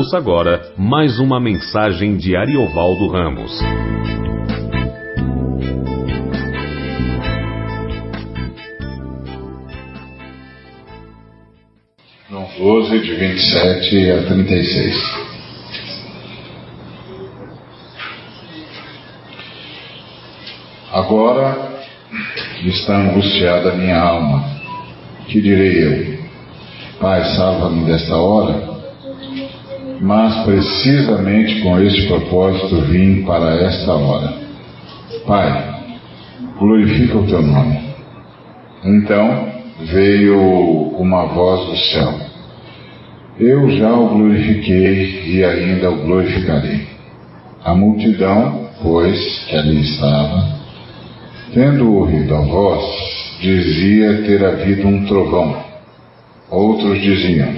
Ouça agora mais uma mensagem de Ariovaldo Ramos. João 12, de 27 a 36. Agora está angustiada a minha alma. Que direi eu? Pai, salva-me desta hora. Mas precisamente com este propósito vim para esta hora. Pai, glorifica o teu nome. Então veio uma voz do céu. Eu já o glorifiquei e ainda o glorificarei. A multidão, pois, que ali estava, tendo ouvido a voz, dizia ter havido um trovão. Outros diziam,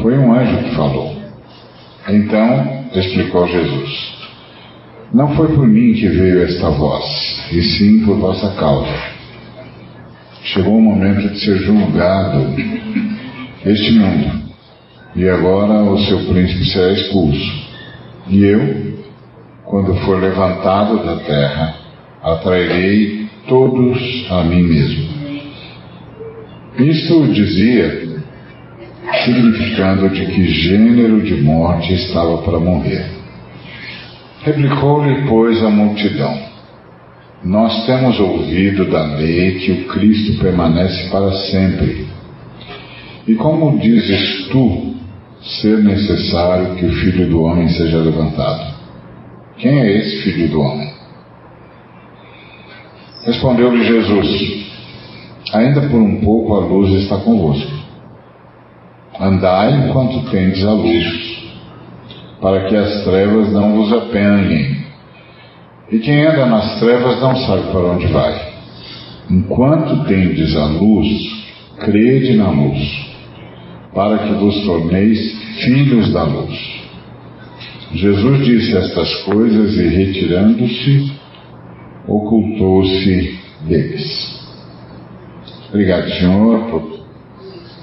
foi um anjo que falou. Então explicou Jesus: Não foi por mim que veio esta voz, e sim por vossa causa. Chegou o momento de ser julgado este mundo, e agora o seu príncipe será expulso. E eu, quando for levantado da terra, atrairei todos a mim mesmo. Isto dizia significando de que gênero de morte estava para morrer. Replicou-lhe, pois, a multidão: Nós temos ouvido da lei que o Cristo permanece para sempre. E como dizes tu ser necessário que o Filho do Homem seja levantado? Quem é esse Filho do Homem? Respondeu-lhe Jesus: Ainda por um pouco a luz está convosco. Andai enquanto tendes a luz, para que as trevas não vos apanhem. E quem anda nas trevas não sabe para onde vai. Enquanto tendes a luz, crede na luz, para que vos torneis filhos da luz. Jesus disse estas coisas e, retirando-se, ocultou-se deles. Obrigado, Senhor, por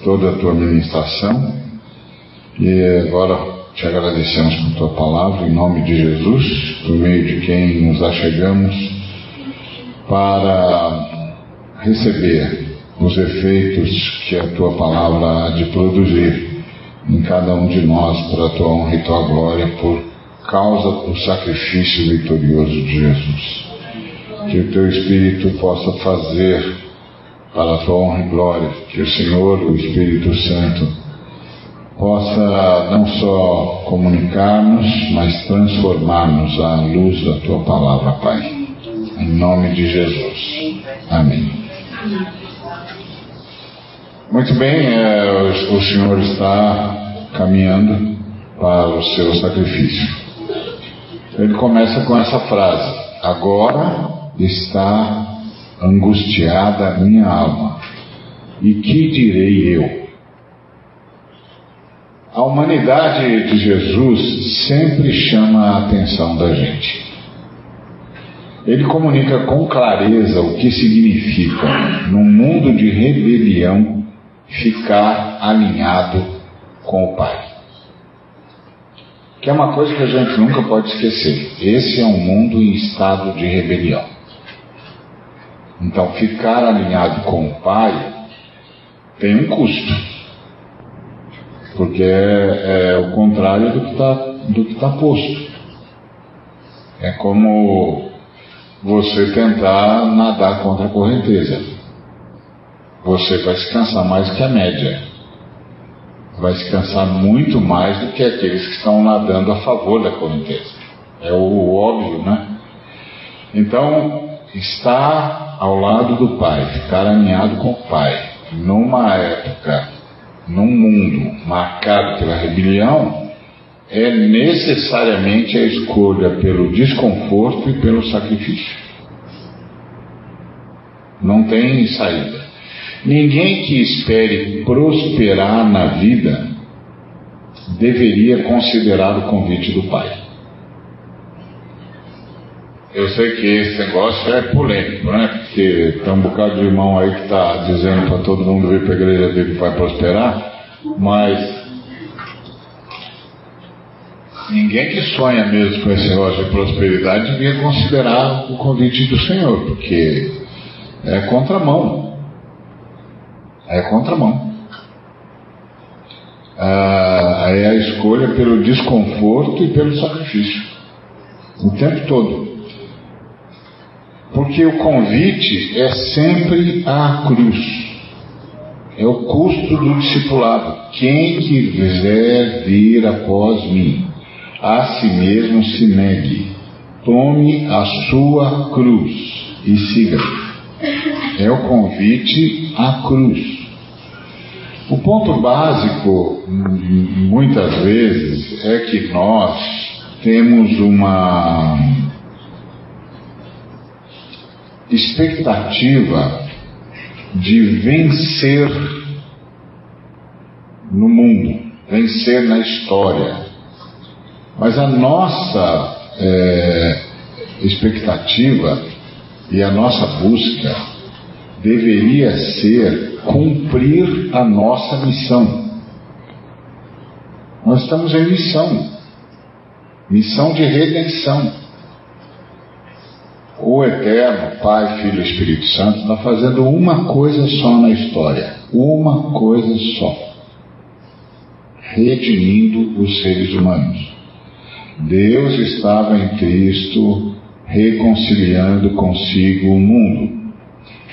toda a tua ministração. E agora te agradecemos por tua palavra, em nome de Jesus, por meio de quem nos achegamos para receber os efeitos que a tua palavra há de produzir em cada um de nós para a tua honra e tua glória, por causa do sacrifício vitorioso de Jesus. Que o teu Espírito possa fazer para a tua honra e glória, que o Senhor, o Espírito Santo, possa não só comunicar-nos, mas transformar-nos à luz da tua palavra, Pai. Em nome de Jesus. Amém. Muito bem, é, o Senhor está caminhando para o seu sacrifício. Ele começa com essa frase: Agora está angustiada minha alma. E que direi eu? A humanidade de Jesus sempre chama a atenção da gente. Ele comunica com clareza o que significa, num mundo de rebelião, ficar alinhado com o Pai. Que é uma coisa que a gente nunca pode esquecer. Esse é um mundo em estado de rebelião. Então, ficar alinhado com o Pai tem um custo. Porque é, é o contrário do que está está posto. É como você tentar nadar contra a correnteza. Você vai se cansar mais que a média. Vai se cansar muito mais do que aqueles que estão nadando a favor da correnteza. É o óbvio, né? Então, está ao lado do Pai, ficar alinhado com o Pai, numa época, num mundo marcado pela rebelião, é necessariamente a escolha pelo desconforto e pelo sacrifício. Não tem saída. Ninguém que espere prosperar na vida deveria considerar o convite do Pai. Eu sei que esse negócio é polêmico, né? Porque tem um bocado de irmão aí que está dizendo para todo mundo vir para a igreja dele que vai prosperar, mas Ninguém que sonha mesmo com esse negócio de prosperidade devia considerar o convite do Senhor, porque é contramão. É contramão. Ah, é a escolha pelo desconforto e pelo sacrifício. O tempo todo. Porque o convite é sempre a cruz. É o custo do discipulado. Quem quiser vir após mim, a si mesmo se negue. Tome a sua cruz e siga. É o convite à cruz. O ponto básico, muitas vezes, é que nós temos uma expectativa de vencer no mundo, vencer na história. Mas a nossa é, expectativa e a nossa busca deveria ser cumprir a nossa missão. Nós estamos em missão, missão de redenção o Eterno, Pai, Filho e Espírito Santo, está fazendo uma coisa só na história. Uma coisa só. Redimindo os seres humanos. Deus estava em Cristo reconciliando consigo o mundo,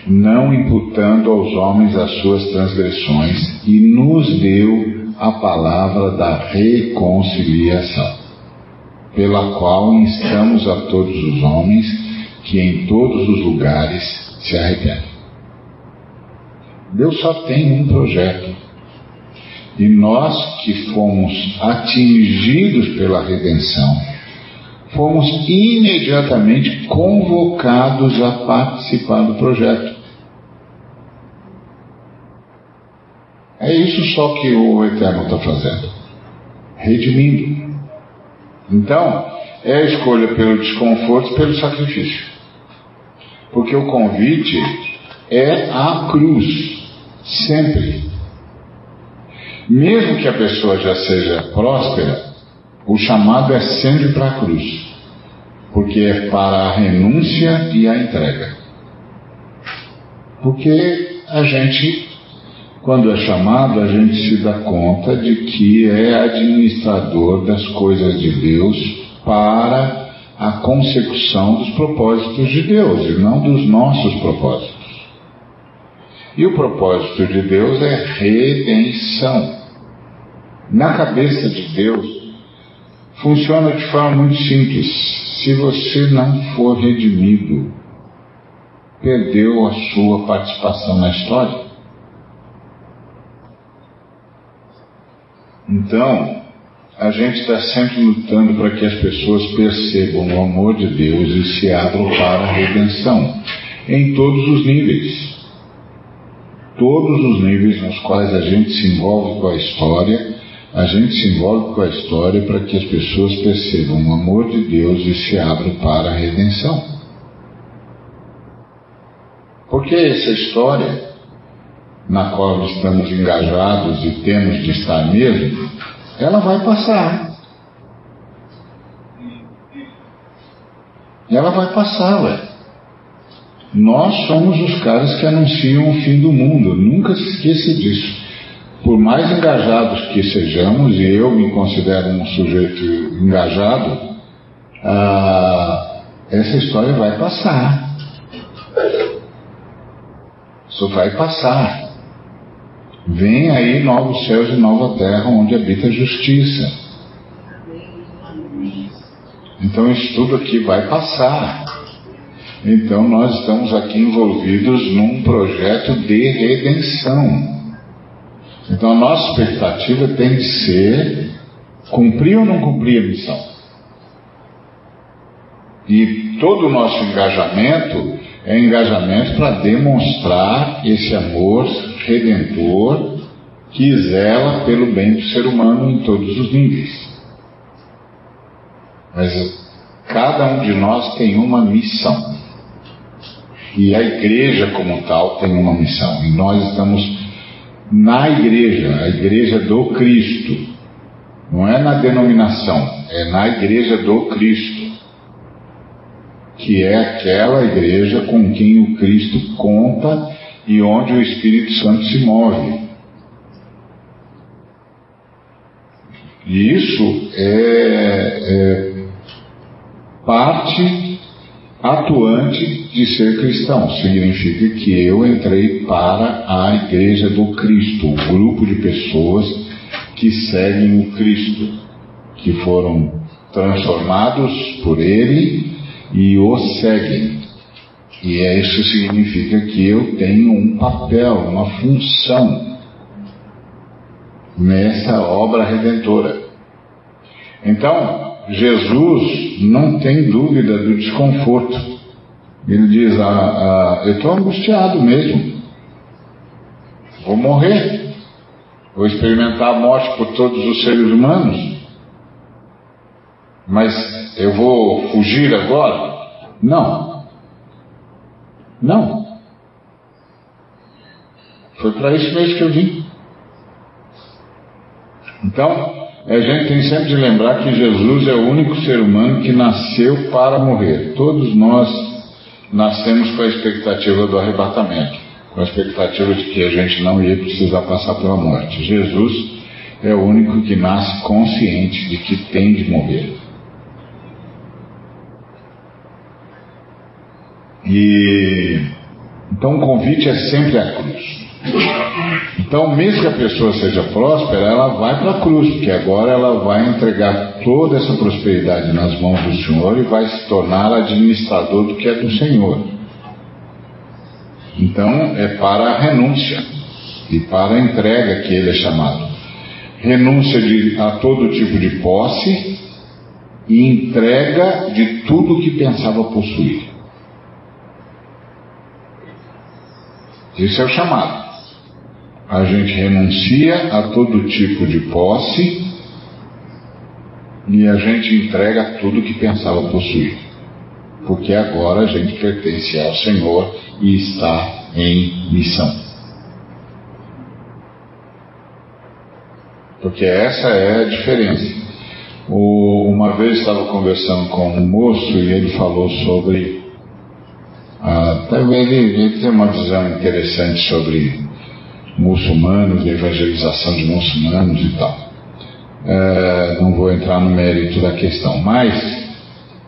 não imputando aos homens as suas transgressões, e nos deu a palavra da reconciliação, pela qual instamos a todos os homens que em todos os lugares se arrependem. Deus só tem um projeto. E nós que fomos atingidos pela redenção, fomos imediatamente convocados a participar do projeto. É isso só que o Eterno está fazendo redimindo. Então, é a escolha pelo desconforto e pelo sacrifício. Porque o convite é a cruz, sempre. Mesmo que a pessoa já seja próspera, o chamado é sempre para a cruz, porque é para a renúncia e a entrega. Porque a gente, quando é chamado, a gente se dá conta de que é administrador das coisas de Deus para a consecução dos propósitos de Deus e não dos nossos propósitos. E o propósito de Deus é redenção. Na cabeça de Deus, funciona de forma muito simples. Se você não for redimido, perdeu a sua participação na história. Então, a gente está sempre lutando para que as pessoas percebam o amor de Deus e se abram para a redenção, em todos os níveis. Todos os níveis nos quais a gente se envolve com a história, a gente se envolve com a história para que as pessoas percebam o amor de Deus e se abram para a redenção. Porque essa história, na qual estamos engajados e temos de estar mesmo, ela vai passar. Ela vai passar, ué. Nós somos os caras que anunciam o fim do mundo. Nunca se esqueça disso. Por mais engajados que sejamos, e eu me considero um sujeito engajado, ah, essa história vai passar. Isso vai passar. Vem aí novos céus e nova terra onde habita a justiça. Então isso tudo aqui vai passar. Então nós estamos aqui envolvidos num projeto de redenção. Então a nossa expectativa tem de ser cumprir ou não cumprir a missão. E todo o nosso engajamento é engajamento para demonstrar esse amor redentor que zela pelo bem do ser humano em todos os níveis. Mas cada um de nós tem uma missão. E a igreja como tal tem uma missão. E nós estamos na igreja, a igreja do Cristo. Não é na denominação, é na igreja do Cristo, que é aquela igreja com quem o Cristo conta e onde o Espírito Santo se move. E isso é, é parte atuante de ser cristão. Significa que eu entrei para a igreja do Cristo, um grupo de pessoas que seguem o Cristo, que foram transformados por Ele e o seguem. E é isso significa que eu tenho um papel, uma função nessa obra redentora. Então, Jesus não tem dúvida do desconforto. Ele diz: ah, ah, Eu estou angustiado mesmo. Vou morrer. Vou experimentar a morte por todos os seres humanos. Mas eu vou fugir agora? Não. Não. Foi para isso mesmo que eu vim. Então, a gente tem sempre de lembrar que Jesus é o único ser humano que nasceu para morrer. Todos nós nascemos com a expectativa do arrebatamento, com a expectativa de que a gente não ia precisar passar pela morte. Jesus é o único que nasce consciente de que tem de morrer. E então o convite é sempre a cruz. Então, mesmo que a pessoa seja próspera, ela vai para a cruz, porque agora ela vai entregar toda essa prosperidade nas mãos do Senhor e vai se tornar administrador do que é do Senhor. Então, é para a renúncia e para a entrega que ele é chamado. Renúncia de, a todo tipo de posse e entrega de tudo que pensava possuir. Esse é o chamado a gente renuncia a todo tipo de posse e a gente entrega tudo que pensava possuir. Porque agora a gente pertence ao Senhor e está em missão. Porque essa é a diferença. O, uma vez estava conversando com um moço e ele falou sobre. Ah, ele, ele tem uma visão interessante sobre muçulmanos, evangelização de muçulmanos e tal. É, não vou entrar no mérito da questão, mas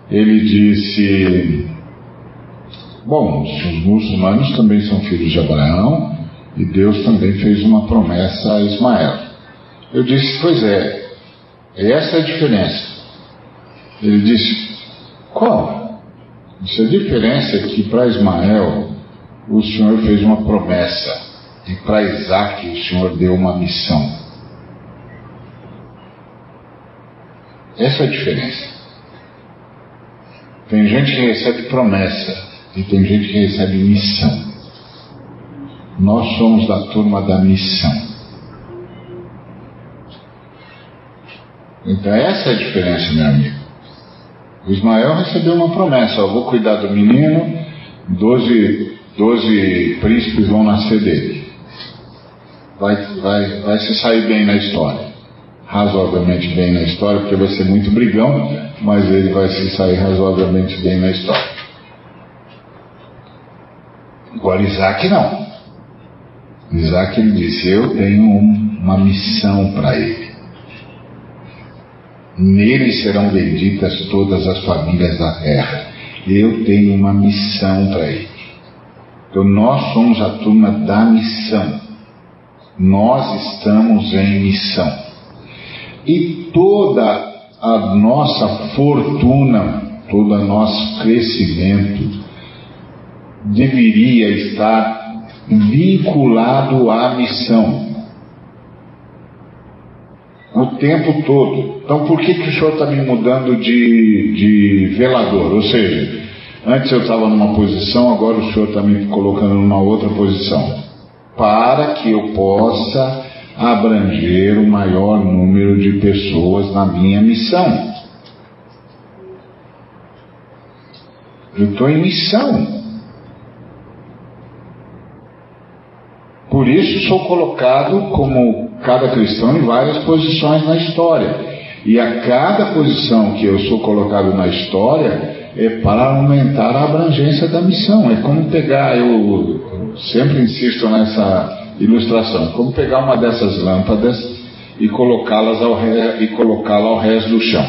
ele disse: Bom, os muçulmanos também são filhos de Abraão e Deus também fez uma promessa a Ismael. Eu disse: Pois é, essa é a diferença. Ele disse: Qual? Disse, a diferença é que para Ismael o Senhor fez uma promessa e para Isaac o Senhor deu uma missão. Essa é a diferença. Tem gente que recebe promessa e tem gente que recebe missão. Nós somos da turma da missão. Então essa é a diferença, meu amigo. Ismael recebeu uma promessa, eu vou cuidar do menino, doze, doze príncipes vão nascer dele vai, vai, vai se sair bem na história. Razoavelmente bem na história, porque vai ser muito brigão, mas ele vai se sair razoavelmente bem na história. Agora Isaac não. Isaac ele disse, eu tenho uma missão para ele. Nele serão benditas todas as famílias da terra. Eu tenho uma missão para ele. Então nós somos a turma da missão. Nós estamos em missão. E toda a nossa fortuna, todo o nosso crescimento deveria estar vinculado à missão. O tempo todo. Então por que, que o senhor está me mudando de, de velador? Ou seja, antes eu estava numa posição, agora o senhor está me colocando numa outra posição para que eu possa abranger o maior número de pessoas na minha missão. Eu estou em missão. Por isso sou colocado como cada cristão em várias posições na história. E a cada posição que eu sou colocado na história é para aumentar a abrangência da missão. É como pegar, eu sempre insisto nessa ilustração, como pegar uma dessas lâmpadas e colocá-las ao, e colocá-la ao resto do chão.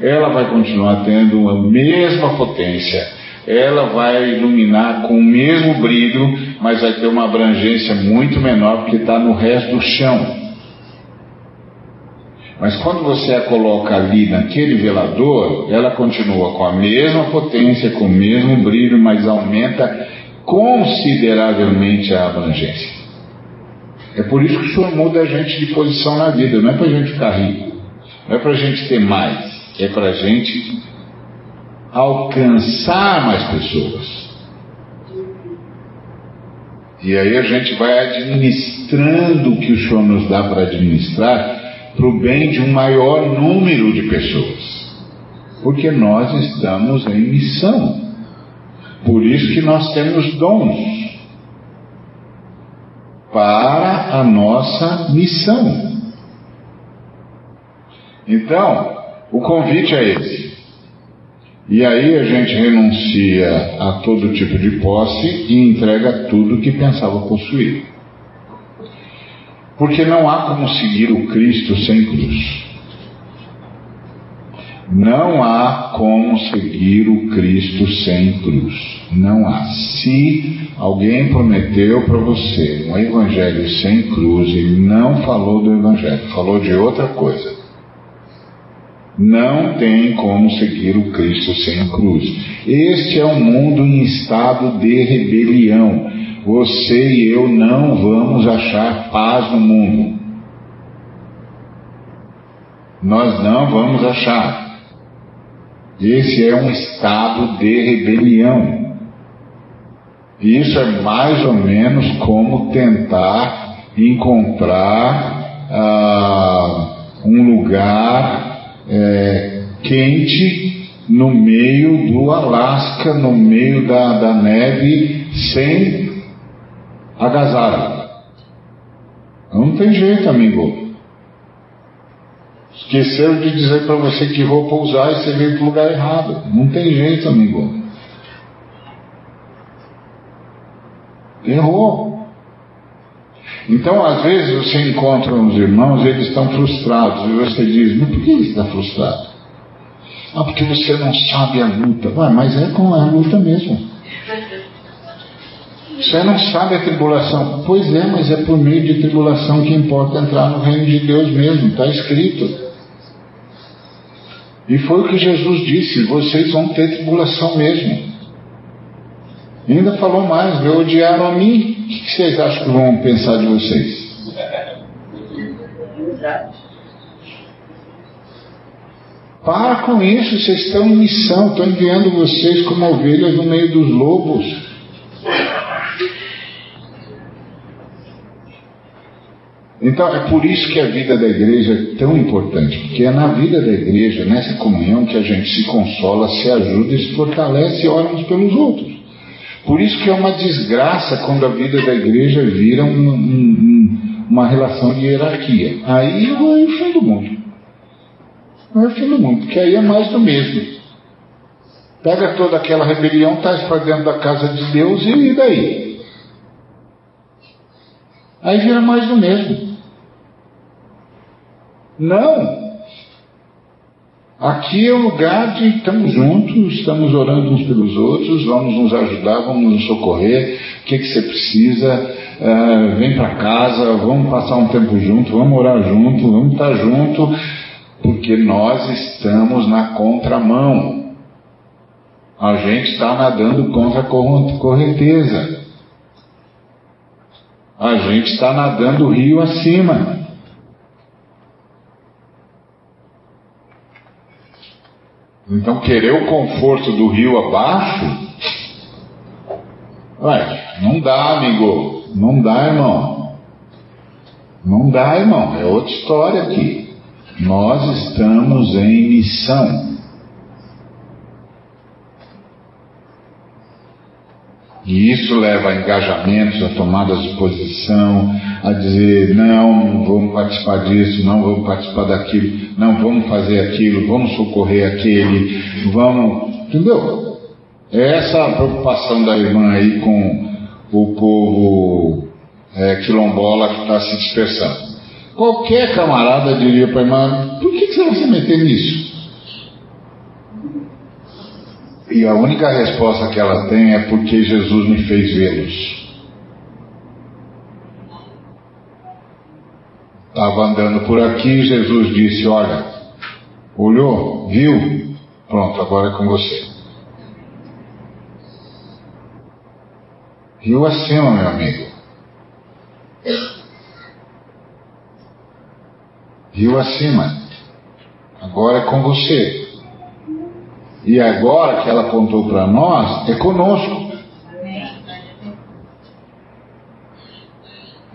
Ela vai continuar tendo a mesma potência, ela vai iluminar com o mesmo brilho, mas vai ter uma abrangência muito menor porque está no resto do chão. Mas quando você a coloca ali naquele velador, ela continua com a mesma potência, com o mesmo brilho, mas aumenta consideravelmente a abrangência. É por isso que o Senhor muda a gente de posição na vida, não é para a gente ficar rico, não é para a gente ter mais, é para a gente alcançar mais pessoas. E aí a gente vai administrando o que o Senhor nos dá para administrar para o bem de um maior número de pessoas. Porque nós estamos em missão. Por isso que nós temos dons para a nossa missão. Então, o convite é esse. E aí a gente renuncia a todo tipo de posse e entrega tudo que pensava possuir. Porque não há como seguir o Cristo sem cruz. Não há como seguir o Cristo sem cruz. Não há. Se alguém prometeu para você um evangelho sem cruz, ele não falou do evangelho, falou de outra coisa. Não tem como seguir o Cristo sem cruz. Este é um mundo em estado de rebelião você e eu não vamos achar paz no mundo. Nós não vamos achar. Esse é um estado de rebelião. Isso é mais ou menos como tentar encontrar ah, um lugar é, quente no meio do Alasca, no meio da, da neve, sem agasalho. Não tem jeito, amigo. Esqueceram de dizer para você que roupa usar e você veio para o lugar errado. Não tem jeito, amigo. Errou. Então, às vezes, você encontra uns irmãos, eles estão frustrados, e você diz, mas por que ele está frustrado? Ah, porque você não sabe a luta. Ué, mas é com a luta mesmo. Você não sabe a tribulação. Pois é, mas é por meio de tribulação que importa entrar no reino de Deus mesmo, está escrito. E foi o que Jesus disse: vocês vão ter tribulação mesmo. Ainda falou mais: me odiaram a mim. O que vocês acham que vão pensar de vocês? Para com isso, vocês estão em missão, estão enviando vocês como ovelhas no meio dos lobos. Então é por isso que a vida da igreja é tão importante, porque é na vida da igreja, nessa comunhão, que a gente se consola, se ajuda e se fortalece e ora uns pelos outros. Por isso que é uma desgraça quando a vida da igreja vira um, um, uma relação de hierarquia. Aí é o fim do mundo. É o fim do mundo, porque aí é mais do mesmo. Pega toda aquela rebelião, traz para dentro da casa de Deus e daí? Aí vira mais do mesmo. Não. Aqui é o lugar de estamos juntos, estamos orando uns pelos outros, vamos nos ajudar, vamos nos socorrer. O que, que você precisa? Uh, vem para casa, vamos passar um tempo junto, vamos orar junto, vamos estar junto, porque nós estamos na contramão. A gente está nadando contra a correnteza. A gente está nadando rio acima. Então, querer o conforto do rio abaixo, ué, não dá, amigo. Não dá, irmão. Não dá, irmão. É outra história aqui. Nós estamos em missão. E isso leva a engajamentos, a tomadas de posição, a dizer não, vamos participar disso, não vamos participar daquilo, não vamos fazer aquilo, vamos socorrer aquele, vamos. Entendeu? É essa a preocupação da irmã aí com o povo é, quilombola que está se dispersando. Qualquer camarada diria para a irmã: por que, que você vai se meter nisso? E a única resposta que ela tem é porque Jesus me fez vê-los. Estava andando por aqui, Jesus disse: Olha, olhou, viu? Pronto, agora é com você. Viu acima, meu amigo. Viu acima. Agora é com você. E agora que ela contou para nós, é conosco.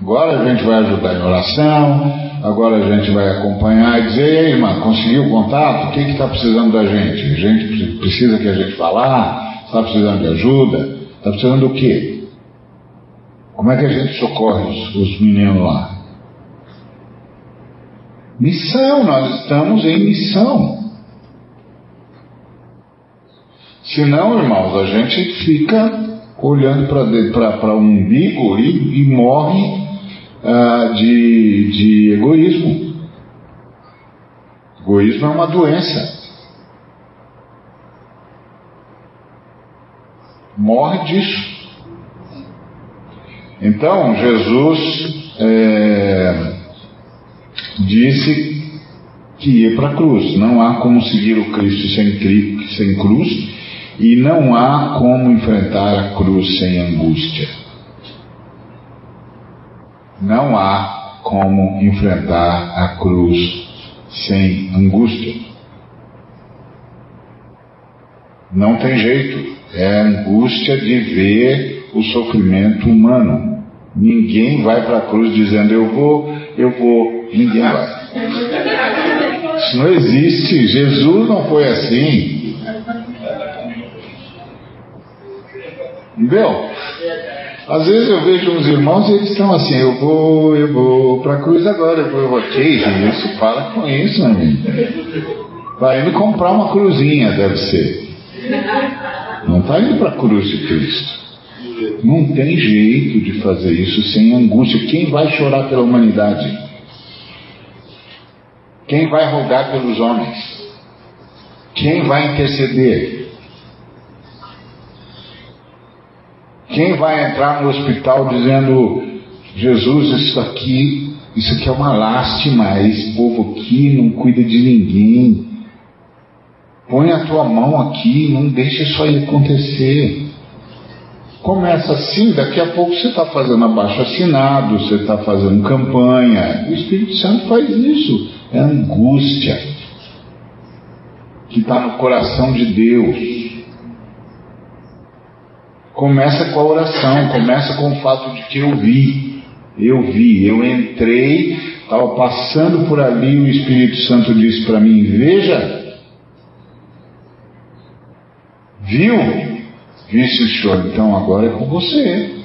Agora a gente vai ajudar em oração, agora a gente vai acompanhar e dizer, ei irmã, conseguiu o contato? O que está precisando da gente? A gente precisa que a gente falar? Está precisando de ajuda? Está precisando do quê? Como é que a gente socorre os, os meninos lá? Missão, nós estamos em missão. Senão, irmãos, a gente fica olhando para o umbigo e, e morre ah, de, de egoísmo. Egoísmo é uma doença. Morre disso. Então, Jesus é, disse que ia para a cruz. Não há como seguir o Cristo sem, sem cruz e não há como enfrentar a cruz sem angústia. Não há como enfrentar a cruz sem angústia. Não tem jeito. É a angústia de ver o sofrimento humano. Ninguém vai para a cruz dizendo eu vou, eu vou. Ninguém vai. Isso não existe. Jesus não foi assim. Entendeu? Às vezes eu vejo uns irmãos e eles estão assim, eu vou, eu vou para a cruz agora, eu vou, eu vou, que isso, para com isso, amigo. Vai indo comprar uma cruzinha, deve ser. Não está indo para a cruz de Cristo. Não tem jeito de fazer isso sem angústia. Quem vai chorar pela humanidade? Quem vai rogar pelos homens? Quem vai interceder? Quem vai entrar no hospital dizendo, Jesus, isso aqui, isso aqui é uma lástima, esse povo aqui não cuida de ninguém. Põe a tua mão aqui, não deixa isso aí acontecer. Começa assim, daqui a pouco você está fazendo abaixo assinado, você está fazendo campanha. O Espírito Santo faz isso. É angústia que está no coração de Deus. Começa com a oração, começa com o fato de que eu vi, eu vi, eu entrei, estava passando por ali, o Espírito Santo disse para mim: Veja, viu? Disse o Senhor, então agora é com você.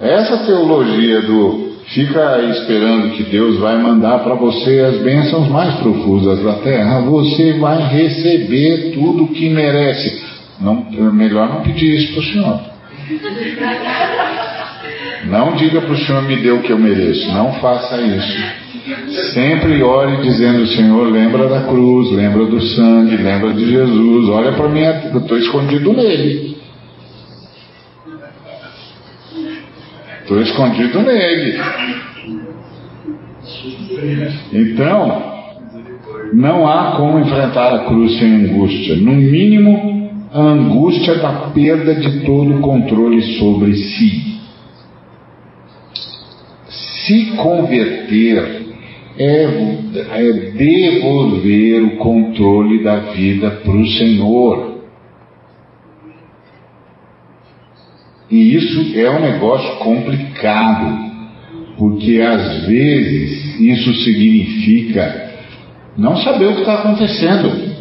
Essa teologia do fica esperando que Deus vai mandar para você as bênçãos mais profusas da terra, você vai receber tudo o que merece. Não, é melhor não pedir isso para o Senhor. Não diga para o Senhor me dê o que eu mereço. Não faça isso. Sempre ore dizendo, Senhor, lembra da cruz, lembra do sangue, lembra de Jesus. Olha para mim, eu estou escondido nele. Estou escondido nele. Então, não há como enfrentar a cruz sem angústia. No mínimo, a angústia da perda de todo o controle sobre si. Se converter é, é devolver o controle da vida para o Senhor. E isso é um negócio complicado, porque às vezes isso significa não saber o que está acontecendo.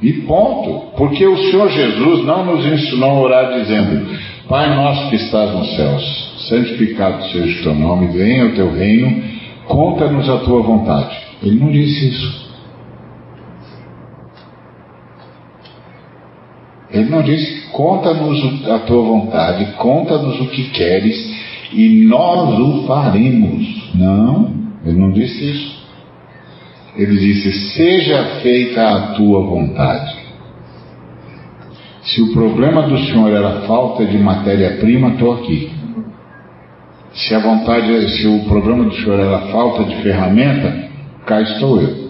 E ponto. Porque o Senhor Jesus não nos ensinou a orar dizendo: Pai nosso que estás nos céus, santificado seja o teu nome, venha o teu reino, conta-nos a tua vontade. Ele não disse isso. Ele não disse: conta-nos a tua vontade, conta-nos o que queres e nós o faremos. Não, ele não disse isso. Ele disse: seja feita a tua vontade. Se o problema do Senhor era falta de matéria-prima, estou aqui. Se a vontade, se o problema do Senhor era falta de ferramenta, cá estou eu.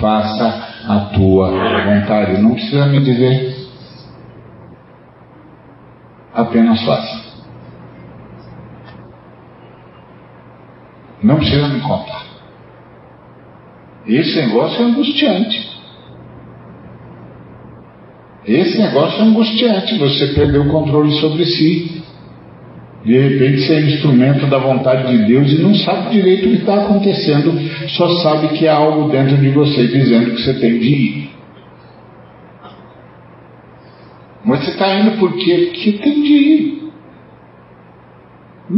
Faça a tua vontade. Não precisa me dizer. Apenas faça. Não precisa me contar. Esse negócio é angustiante. Esse negócio é angustiante. Você perdeu o controle sobre si. De repente você é instrumento da vontade de Deus e não sabe direito o que está acontecendo, só sabe que há algo dentro de você dizendo que você tem de ir. Mas você está indo por quê? Porque tem de ir.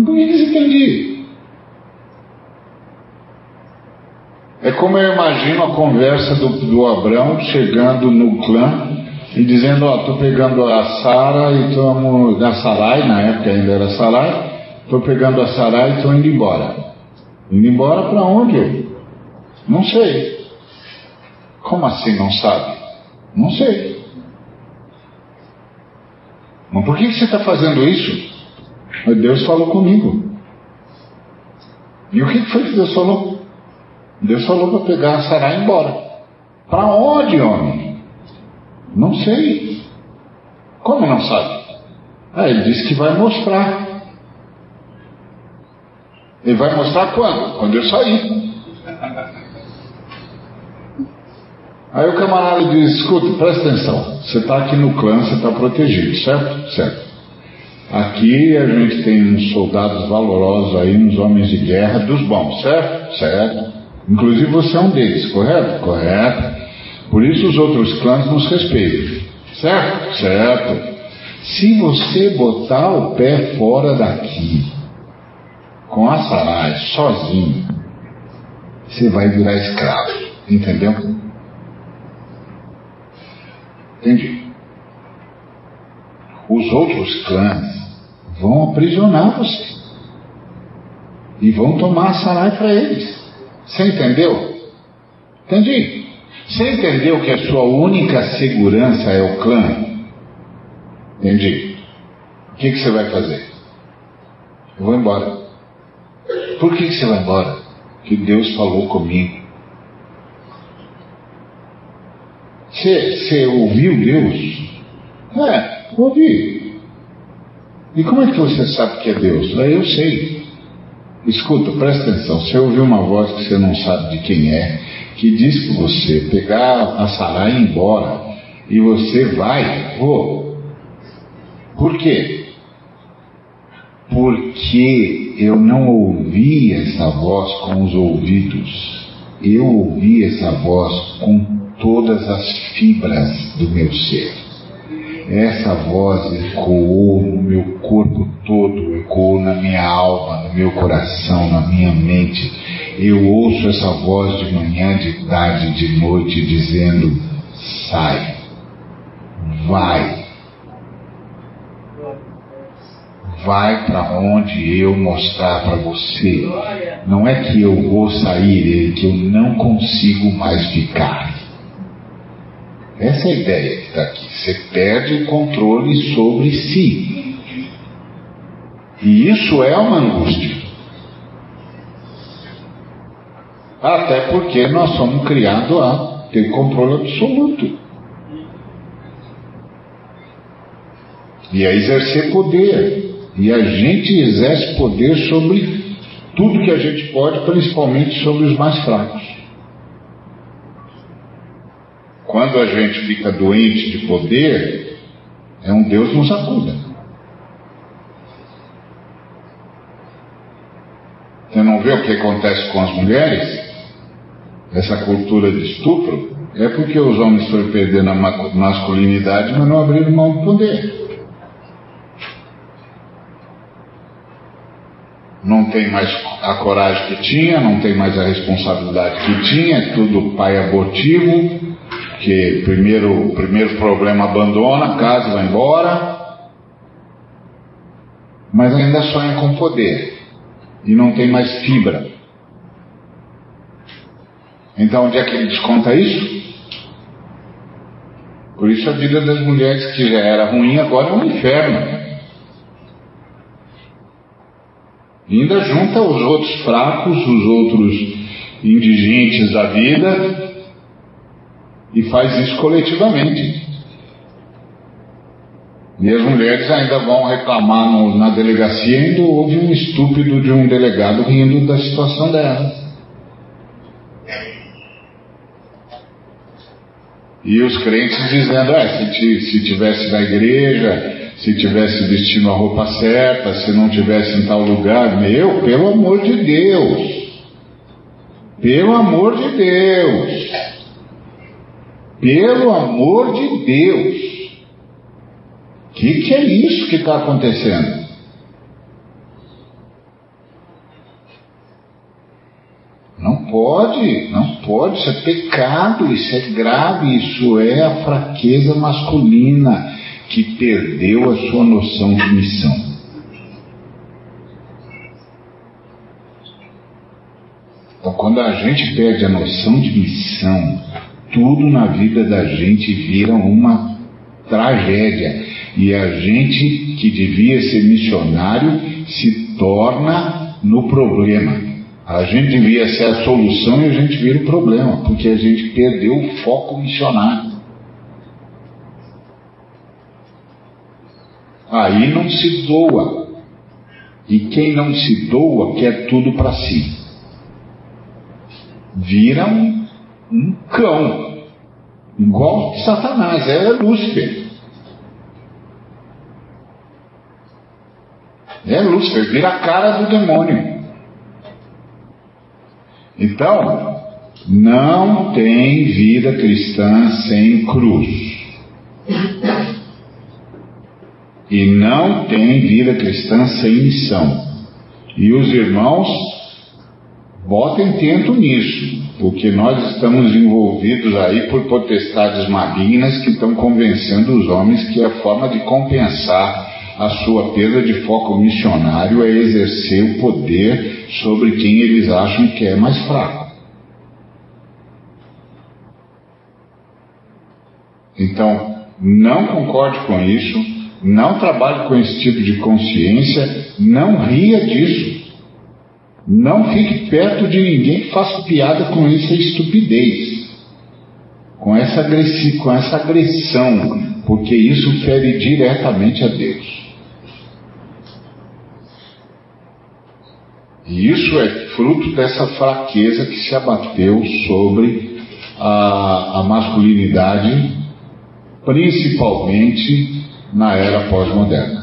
Por que você tem de ir? É como eu imagino a conversa do, do Abraão chegando no clã e dizendo, ó, tô pegando a Sara e estamos, a Sarai, na época ainda era Sarai, tô pegando a Sarai e estou indo embora. Indo embora para onde? Não sei. Como assim não sabe? Não sei. Mas por que você está fazendo isso? Deus falou comigo. E o que foi que Deus falou? Deus falou para pegar a Sarai e ir embora. Para onde, homem? Não sei. Como não sabe? Ah, ele disse que vai mostrar. Ele vai mostrar quando? Quando eu sair. Aí o camarada diz: escuta, presta atenção. Você está aqui no clã, você está protegido, certo? Certo. Aqui a gente tem uns soldados valorosos aí, uns homens de guerra dos bons, certo? Certo. Inclusive você é um deles, correto? Correto. Por isso os outros clãs nos respeitam. Certo? Certo. Se você botar o pé fora daqui, com a Sarai, sozinho, você vai virar escravo. Entendeu? Entendi. Os outros clãs vão aprisionar você. E vão tomar a Sarai para eles. Você entendeu? Entendi. Você entendeu que a sua única segurança é o clã? Entendi. O que, que você vai fazer? Eu vou embora. Por que, que você vai embora? Que Deus falou comigo. Você, você ouviu Deus? É, ouvi. E como é que você sabe que é Deus? Ah, eu sei. Escuta, presta atenção. Você ouviu uma voz que você não sabe de quem é, que diz para você pegar a Sarai e ir embora, e você vai, vou. Por quê? Porque eu não ouvi essa voz com os ouvidos, eu ouvi essa voz com todas as fibras do meu ser. Essa voz ecoou no meu corpo todo, ecoou na minha alma, no meu coração, na minha mente eu ouço essa voz de manhã, de tarde, de noite, dizendo: sai, vai, vai para onde eu mostrar para você. Não é que eu vou sair, é que eu não consigo mais ficar. Essa é a ideia que está aqui. Você perde o controle sobre si. E isso é uma angústia. Até porque nós somos criados a ter controle absoluto. E a exercer poder. E a gente exerce poder sobre tudo que a gente pode, principalmente sobre os mais fracos. Quando a gente fica doente de poder, é um Deus nos acuda. Você não vê o que acontece com as mulheres? essa cultura de estupro, é porque os homens foram perdendo a masculinidade, mas não abriram mão do poder. Não tem mais a coragem que tinha, não tem mais a responsabilidade que tinha, é tudo pai abortivo, que primeiro, o primeiro problema abandona, casa vai embora, mas ainda sonha com poder e não tem mais fibra. Então, onde é que ele desconta isso? Por isso a vida das mulheres que já era ruim agora é um inferno. E ainda junta os outros fracos, os outros indigentes da vida e faz isso coletivamente. E as mulheres ainda vão reclamar no, na delegacia ainda houve um estúpido de um delegado rindo da situação dela. E os crentes dizendo, é, se, se tivesse na igreja, se tivesse vestindo a roupa certa, se não tivesse em tal lugar, meu, pelo amor de Deus, pelo amor de Deus, pelo amor de Deus, o que, que é isso que está acontecendo? Não pode, não pode, isso é pecado, isso é grave, isso é a fraqueza masculina que perdeu a sua noção de missão. Então, quando a gente perde a noção de missão, tudo na vida da gente vira uma tragédia. E a gente que devia ser missionário se torna no problema. A gente devia ser a solução e a gente vira o problema, porque a gente perdeu o foco missionário. Aí não se doa. E quem não se doa quer tudo para si. Vira um, um cão. Igual Satanás, é Lúcifer. É Lúcifer, vira a cara do demônio. Então, não tem vida cristã sem cruz. E não tem vida cristã sem missão. E os irmãos botem tento nisso, porque nós estamos envolvidos aí por potestades malignas que estão convencendo os homens que a forma de compensar a sua perda de foco missionário é exercer o poder sobre quem eles acham que é mais fraco. Então, não concorde com isso, não trabalhe com esse tipo de consciência, não ria disso. Não fique perto de ninguém que faça piada com essa estupidez, com essa, com essa agressão, porque isso fere diretamente a Deus. E isso é fruto dessa fraqueza que se abateu sobre a, a masculinidade, principalmente na era pós-moderna.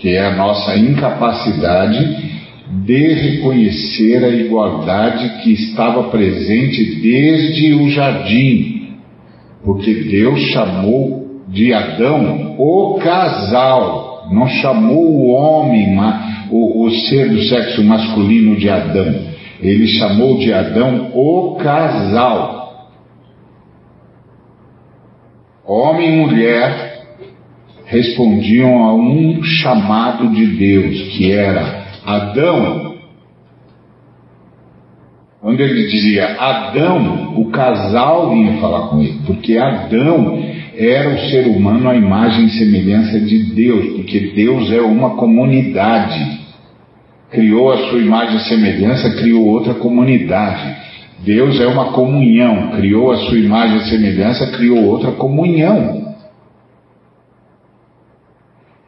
Que é a nossa incapacidade de reconhecer a igualdade que estava presente desde o jardim, porque Deus chamou de Adão o casal não chamou o homem, o, o ser do sexo masculino de Adão. Ele chamou de Adão o casal. Homem e mulher respondiam a um chamado de Deus, que era Adão. Quando ele dizia Adão, o casal vinha falar com ele, porque Adão era o ser humano a imagem e semelhança de Deus, porque Deus é uma comunidade. Criou a sua imagem e semelhança, criou outra comunidade. Deus é uma comunhão, criou a sua imagem e semelhança, criou outra comunhão.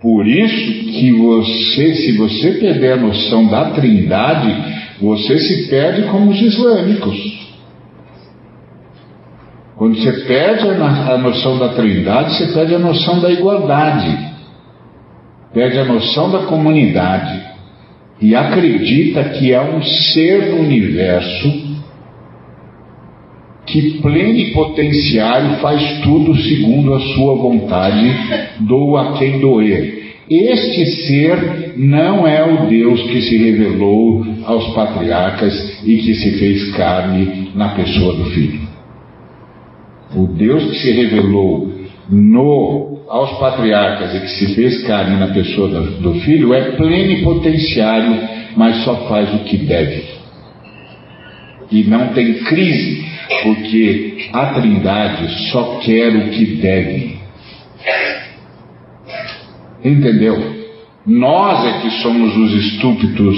Por isso que você, se você perder a noção da trindade, você se perde como os islâmicos. Quando você perde a noção da trindade, você perde a noção da igualdade, perde a noção da comunidade e acredita que há um ser no universo que plenipotenciário faz tudo segundo a sua vontade, doa a quem doer. Este ser não é o Deus que se revelou aos patriarcas e que se fez carne na pessoa do Filho. O Deus que se revelou no, aos patriarcas e que se fez carne na pessoa do, do Filho é plenipotenciário, mas só faz o que deve. E não tem crise, porque a Trindade só quer o que deve. Entendeu? Nós é que somos os estúpidos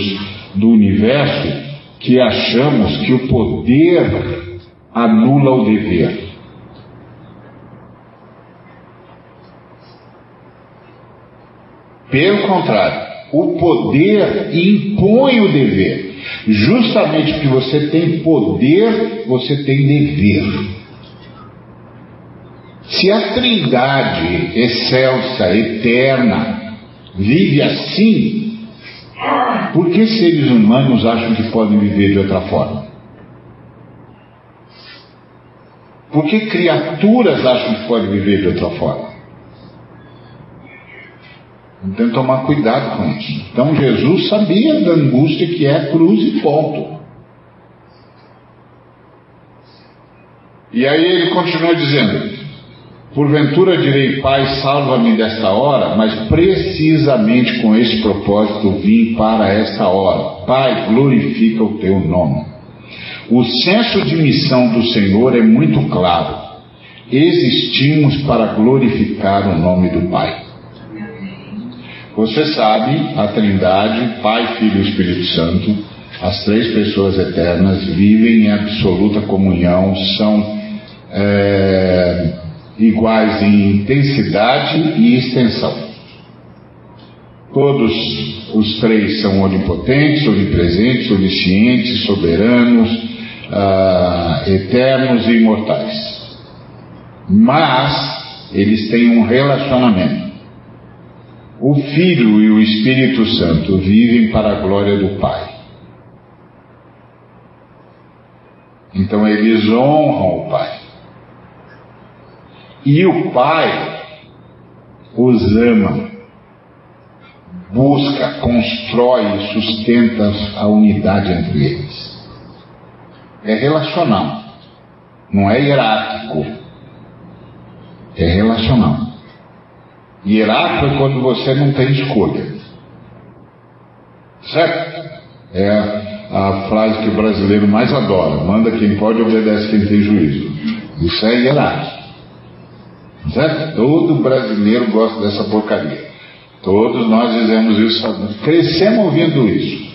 do universo que achamos que o poder anula o dever. Pelo contrário, o poder impõe o dever. Justamente porque você tem poder, você tem dever. Se a Trindade excelsa, eterna, vive assim, por que seres humanos acham que podem viver de outra forma? Por que criaturas acham que podem viver de outra forma? Então tomar cuidado com isso. Então Jesus sabia da angústia que é cruz e ponto. E aí ele continua dizendo: Porventura direi, Pai, salva-me desta hora, mas precisamente com este propósito vim para esta hora. Pai, glorifica o teu nome. O senso de missão do Senhor é muito claro. Existimos para glorificar o nome do Pai. Você sabe, a Trindade, Pai, Filho e Espírito Santo, as três pessoas eternas vivem em absoluta comunhão, são é, iguais em intensidade e extensão. Todos os três são onipotentes, onipresentes, oniscientes, soberanos, uh, eternos e imortais. Mas eles têm um relacionamento. O Filho e o Espírito Santo vivem para a glória do Pai. Então eles honram o Pai. E o Pai os ama, busca, constrói e sustenta a unidade entre eles. É relacional, não é hierárquico, é relacional. Hierárquico é quando você não tem escolha. Certo? É a, frase que o brasileiro mais adora: manda quem pode, obedece quem tem juízo. Isso é hierárquico. Certo? Todo brasileiro gosta dessa porcaria. Todos nós dizemos isso, crescemos ouvindo isso.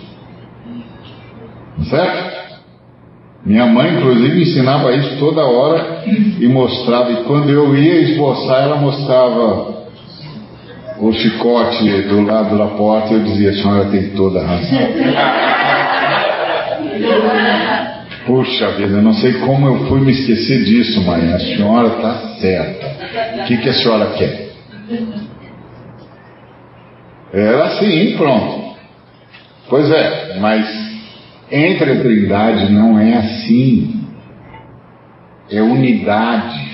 Certo? Minha mãe, inclusive, ensinava isso toda hora e mostrava. E quando eu ia esboçar, ela mostrava o chicote do lado da porta eu dizia: A senhora tem toda a razão. Puxa vida, não sei como eu fui me esquecer disso, mãe. A senhora está certa. O que, que a senhora quer? Era assim, pronto. Pois é, mas entre a Trindade não é assim. É unidade.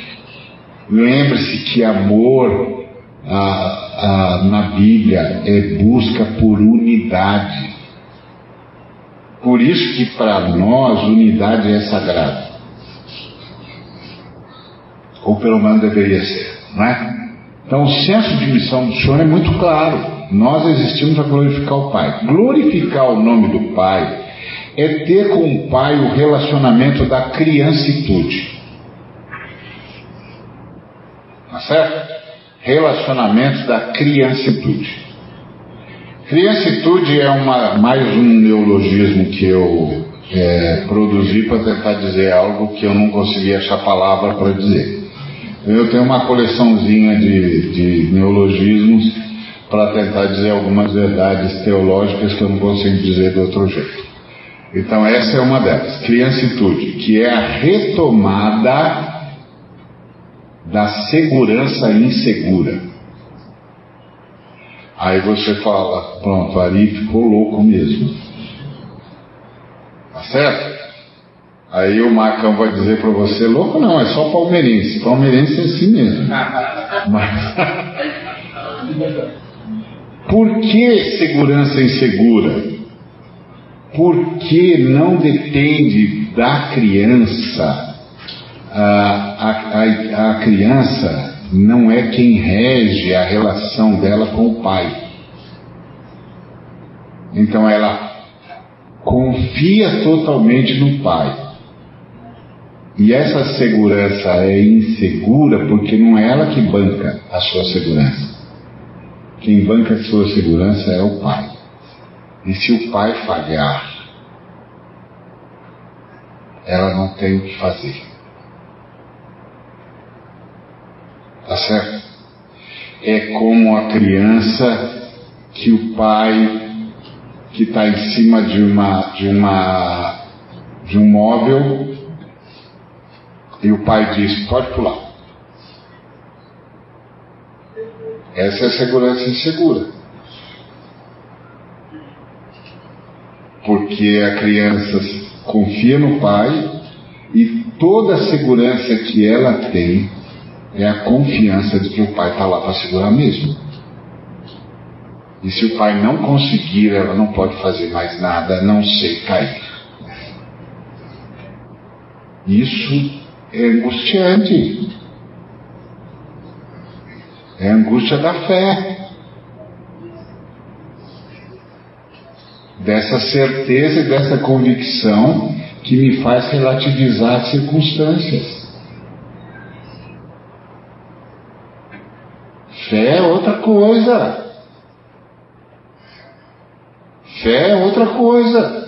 Lembre-se que amor na Bíblia é busca por unidade. Por isso que para nós unidade é sagrada. Ou pelo menos deveria ser, não é? Então o senso de missão do Senhor é muito claro. Nós existimos para glorificar o Pai. Glorificar o nome do Pai é ter com o Pai o relacionamento da criancitude. Tá certo? Relacionamento da criancitude. Criancitude é uma, mais um neologismo que eu é, produzi para tentar dizer algo que eu não consegui achar palavra para dizer. Eu tenho uma coleçãozinha de, de neologismos para tentar dizer algumas verdades teológicas que eu não consigo dizer de outro jeito. Então, essa é uma delas, criancitude, que é a retomada da segurança insegura. Aí você fala, pronto, Ari ficou louco mesmo. Tá certo? Aí o Marcão vai dizer para você, louco não, é só palmeirense. Palmeirense é assim mesmo. Mas... Por que segurança insegura? Porque não depende da criança. A, a, a, criança não é quem rege a relação dela com o pai. Então ela confia totalmente no pai. E essa segurança é insegura porque não é ela que banca a sua segurança. Quem banca a sua segurança é o pai. E se o pai falhar, ela não tem o que fazer. Tá certo? É como a criança que o pai que está em cima de uma de uma de um móvel e o pai diz: pode pular. Essa é a segurança insegura. Porque a criança confia no pai e toda a segurança que ela tem é a confiança de que o pai está lá para segurar mesmo. E se o pai não conseguir, ela não pode fazer mais nada não ser cair. Isso é angustiante. É a angústia da fé. Dessa certeza e dessa convicção que me faz relativizar as circunstâncias. Fé é outra coisa. Fé é outra coisa.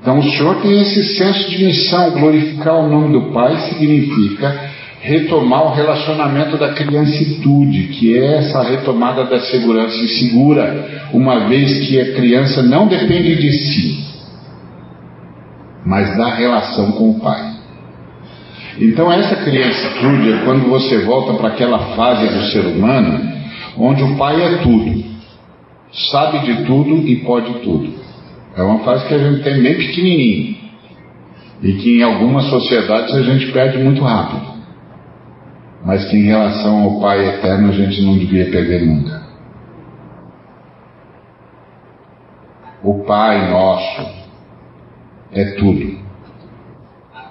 Então o Senhor tem esse senso de missão. Glorificar o nome do Pai significa retomar o relacionamento da criancitude, que é essa retomada da segurança insegura, uma vez que a criança não depende de si, mas da relação com o Pai. Então essa criancitude é quando você volta para aquela fase do ser humano onde o Pai é tudo, sabe de tudo e pode tudo. É uma fase que a gente tem bem pequenininho e que em algumas sociedades a gente perde muito rápido, mas que em relação ao Pai eterno a gente não devia perder nunca. O Pai nosso é tudo.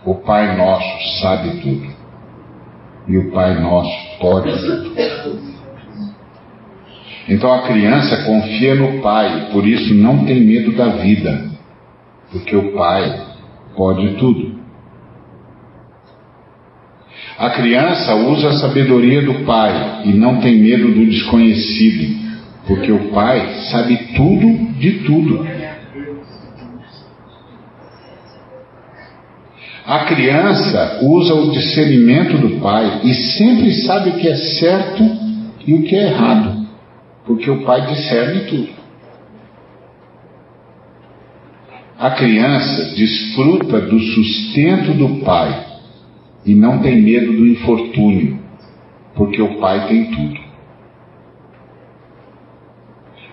O Pai nosso sabe tudo. E o Pai nosso pode tudo. Então a criança confia no pai, por isso não tem medo da vida, porque o pai pode tudo. A criança usa a sabedoria do pai e não tem medo do desconhecido, porque o pai sabe tudo de tudo. A criança usa o discernimento do pai e sempre sabe o que é certo e o que é errado porque o pai discerne tudo. A criança desfruta do sustento do pai e não tem medo do infortúnio, porque o pai tem tudo.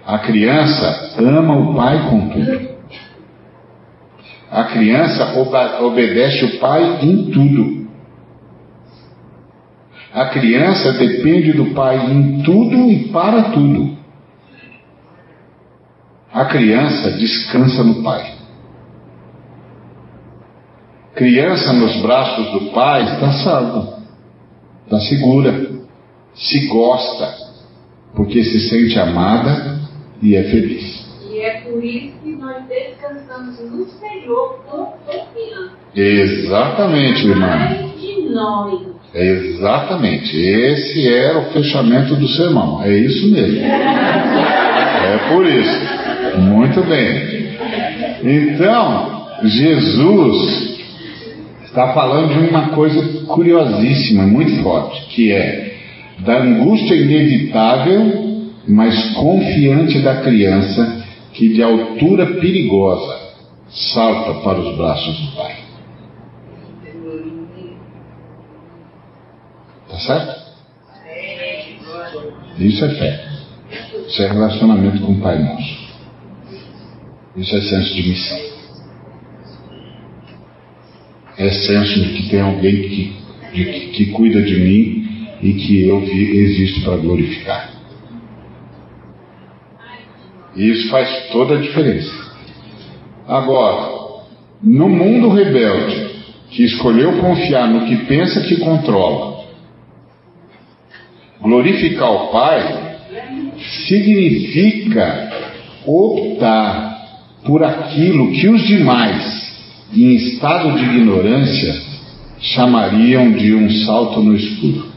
A criança ama o pai com tudo. A criança obedece o pai em tudo. A criança depende do pai em tudo e para tudo. A criança descansa no pai. Criança nos braços do pai está salva, está segura, se gosta, porque se sente amada e é feliz. E é por isso que nós descansamos no Senhor com confiança. Exatamente, irmã. de nós é exatamente. Esse é o fechamento do sermão. É isso mesmo. É por isso. Muito bem. Então, Jesus está falando de uma coisa curiosíssima, muito forte, que é da angústia inevitável, mas confiante da criança que de altura perigosa salta para os braços do Pai. Tá certo? Isso é fé. Isso é relacionamento com o Pai Nosso. Isso é senso de missão. é senso de que tem alguém que, de, que, que cuida de mim e que eu vi, existo para glorificar. E isso faz toda a diferença. Agora, no mundo rebelde, que escolheu confiar no que pensa que controla, glorificar o Pai significa optar por aquilo que os demais, em estado de ignorância, chamariam de um salto no escuro.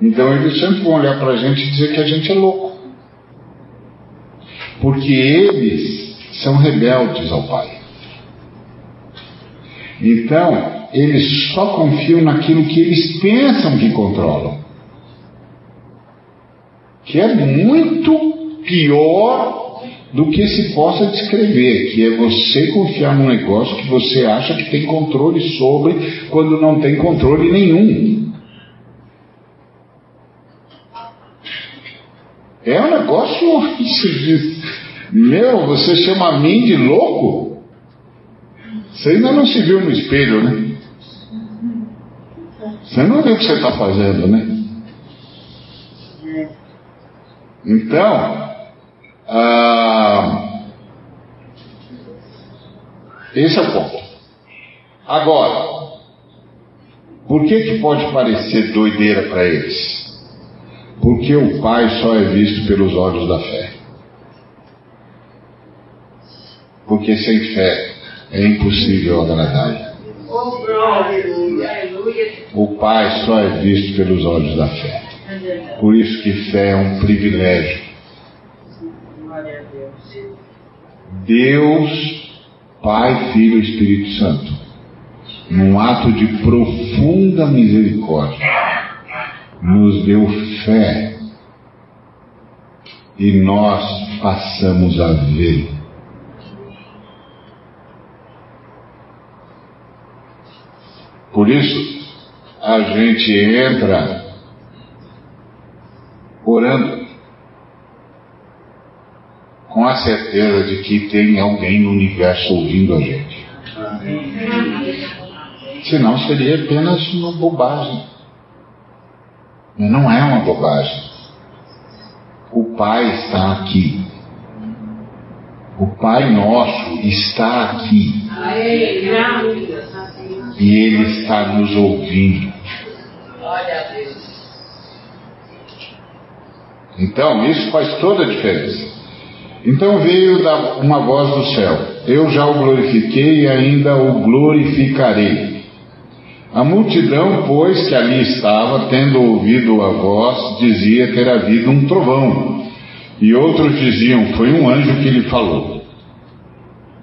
Então eles sempre vão olhar para a gente e dizer que a gente é louco. Porque eles são rebeldes ao Pai. Então, eles só confiam naquilo que eles pensam que controlam. Que é muito pior do que se possa descrever, que é você confiar num negócio que você acha que tem controle sobre quando não tem controle nenhum. É um negócio, você diz, meu, você chama a mim de louco? Você ainda não se viu no espelho, né? Você não viu o que você está fazendo, né? Então, ah, esse é o ponto. Agora, por que, que pode parecer doideira para eles? Porque o Pai só é visto pelos olhos da fé. Porque sem fé é impossível agradar. O Pai só é visto pelos olhos da fé. Por isso que fé é um privilégio. Deus, Pai, Filho e Espírito Santo, num ato de profunda misericórdia, nos deu fé e nós passamos a ver. Por isso, a gente entra orando com a certeza de que tem alguém no universo ouvindo a gente. Senão seria apenas uma bobagem. Não é uma bobagem. O Pai está aqui. O Pai nosso está aqui. E Ele está nos ouvindo. Então, isso faz toda a diferença. Então veio uma voz do céu: Eu já o glorifiquei e ainda o glorificarei. A multidão, pois, que ali estava, tendo ouvido a voz, dizia ter havido um trovão. E outros diziam: Foi um anjo que lhe falou.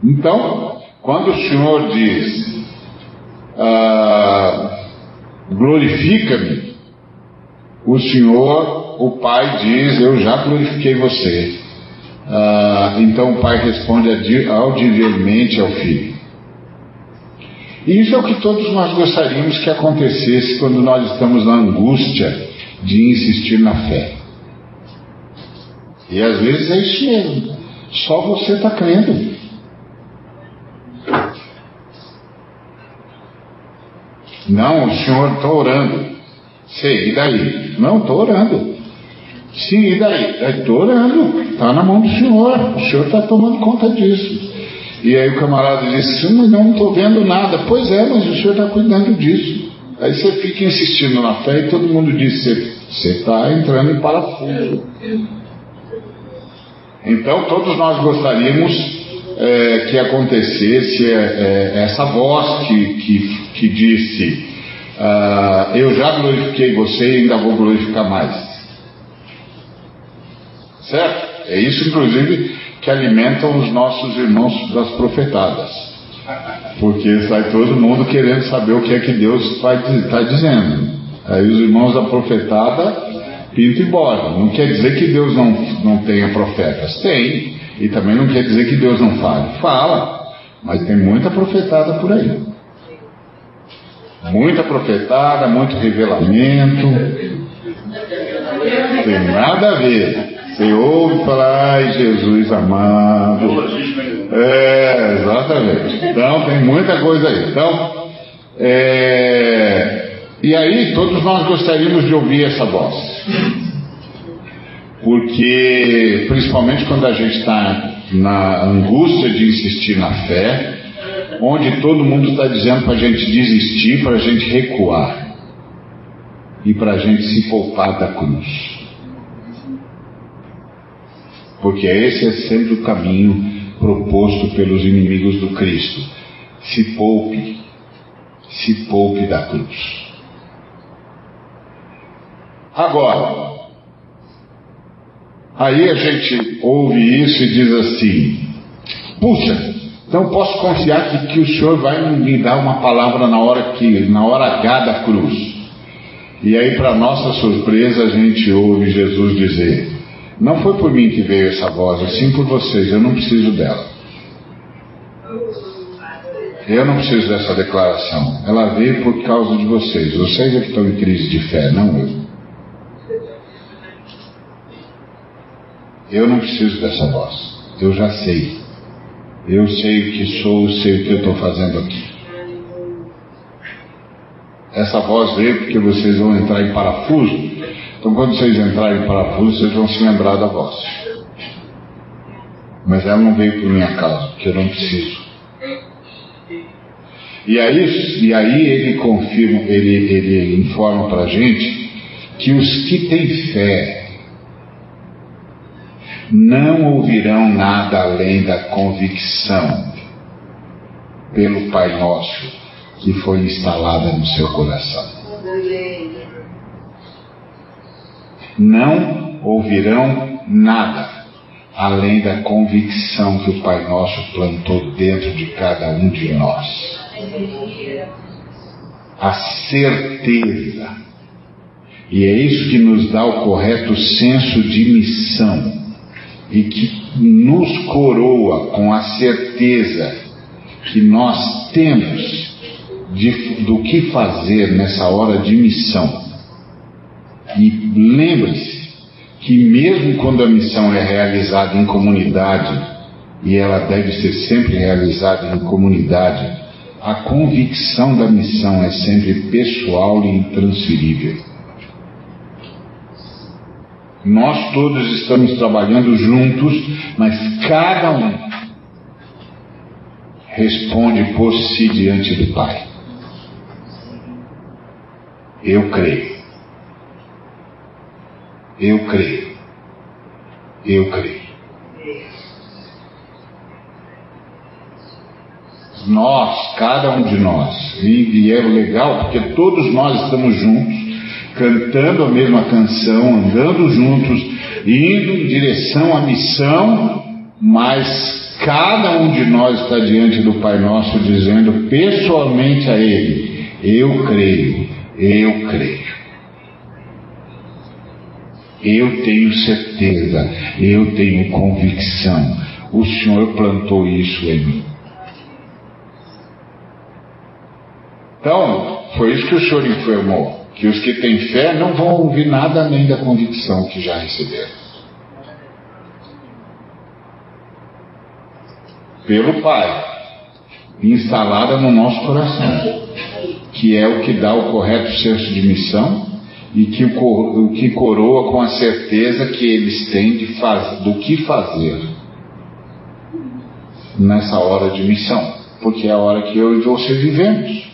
Então, quando o Senhor diz: ah, Glorifica-me, o Senhor, o Pai, diz: Eu já glorifiquei você. Ah, então o Pai responde audivelmente ao Filho. E isso é o que todos nós gostaríamos que acontecesse quando nós estamos na angústia de insistir na fé. E às vezes é isso mesmo. Só você está crendo. Não, o Senhor está orando. Sei, e daí? Não, estou orando. Sim, e daí? Estou orando. Está na mão do Senhor. O Senhor está tomando conta disso. E aí o camarada disse, mas não estou vendo nada. Pois é, mas o senhor está cuidando disso. Aí você fica insistindo na fé e todo mundo diz, você está entrando em parafuso. Então todos nós gostaríamos é, que acontecesse é, é, essa voz que, que, que disse, ah, eu já glorifiquei você e ainda vou glorificar mais. Certo? É isso, inclusive, que alimentam os nossos irmãos das profetadas. Porque sai todo mundo querendo saber o que é que Deus está dizendo. Aí os irmãos da profetada pintam e bordam. Não quer dizer que Deus não, não tenha profetas. Tem. E também não quer dizer que Deus não fale. Fala. Mas tem muita profetada por aí. Muita profetada, muito revelamento. Tem nada a ver. Ouve falar, ai Jesus amado. É, exatamente. Então tem muita coisa aí. Então, é, e aí todos nós gostaríamos de ouvir essa voz. Porque, principalmente quando a gente está na angústia de insistir na fé, onde todo mundo está dizendo para a gente desistir, para a gente recuar e para a gente se poupar da cruz. Porque esse é sempre o caminho proposto pelos inimigos do Cristo. Se poupe, se poupe da cruz. Agora, aí a gente ouve isso e diz assim: puxa, então posso confiar que, que o Senhor vai me dar uma palavra na hora que, na hora H da cruz. E aí, para nossa surpresa, a gente ouve Jesus dizer: Não foi por mim que veio essa voz, é sim por vocês, eu não preciso dela. Eu não preciso dessa declaração. Ela veio por causa de vocês. Vocês é que estão em crise de fé, não eu. Eu não preciso dessa voz. Eu já sei. Eu sei o que sou, sei o que eu estou fazendo aqui. Essa voz veio porque vocês vão entrar em parafuso. Então, quando vocês entrarem em parafuso, vocês vão se lembrar da voz. Mas ela não veio por minha causa, porque eu não preciso. E aí, e aí ele confirma, ele, ele informa para a gente que os que têm fé não ouvirão nada além da convicção pelo Pai Nosso que foi instalada no seu coração. Não ouvirão nada além da convicção que o Pai Nosso plantou dentro de cada um de nós. A certeza. E é isso que nos dá o correto senso de missão e que nos coroa com a certeza que nós temos de, do que fazer nessa hora de missão. E lembre-se que, mesmo quando a missão é realizada em comunidade, e ela deve ser sempre realizada em comunidade, a convicção da missão é sempre pessoal e intransferível. Nós todos estamos trabalhando juntos, mas cada um responde por si diante do Pai. Eu creio. Eu creio. Eu creio. Nós, cada um de nós, e, é legal porque todos nós estamos juntos, cantando a mesma canção, andando juntos, indo em direção à missão, mas cada um de nós está diante do Pai Nosso dizendo pessoalmente a Ele: Eu creio, eu creio. Eu tenho certeza, eu tenho convicção. O Senhor plantou isso em mim. Então, foi isso que o Senhor informou que os que têm fé não vão ouvir nada além da convicção que já receberam. Pelo Pai, instalada no nosso coração, que é o que dá o correto senso de missão e que o, que coroa com a certeza que eles têm de faz, do que fazer nessa hora de missão, porque é a hora que eu e você vivemos.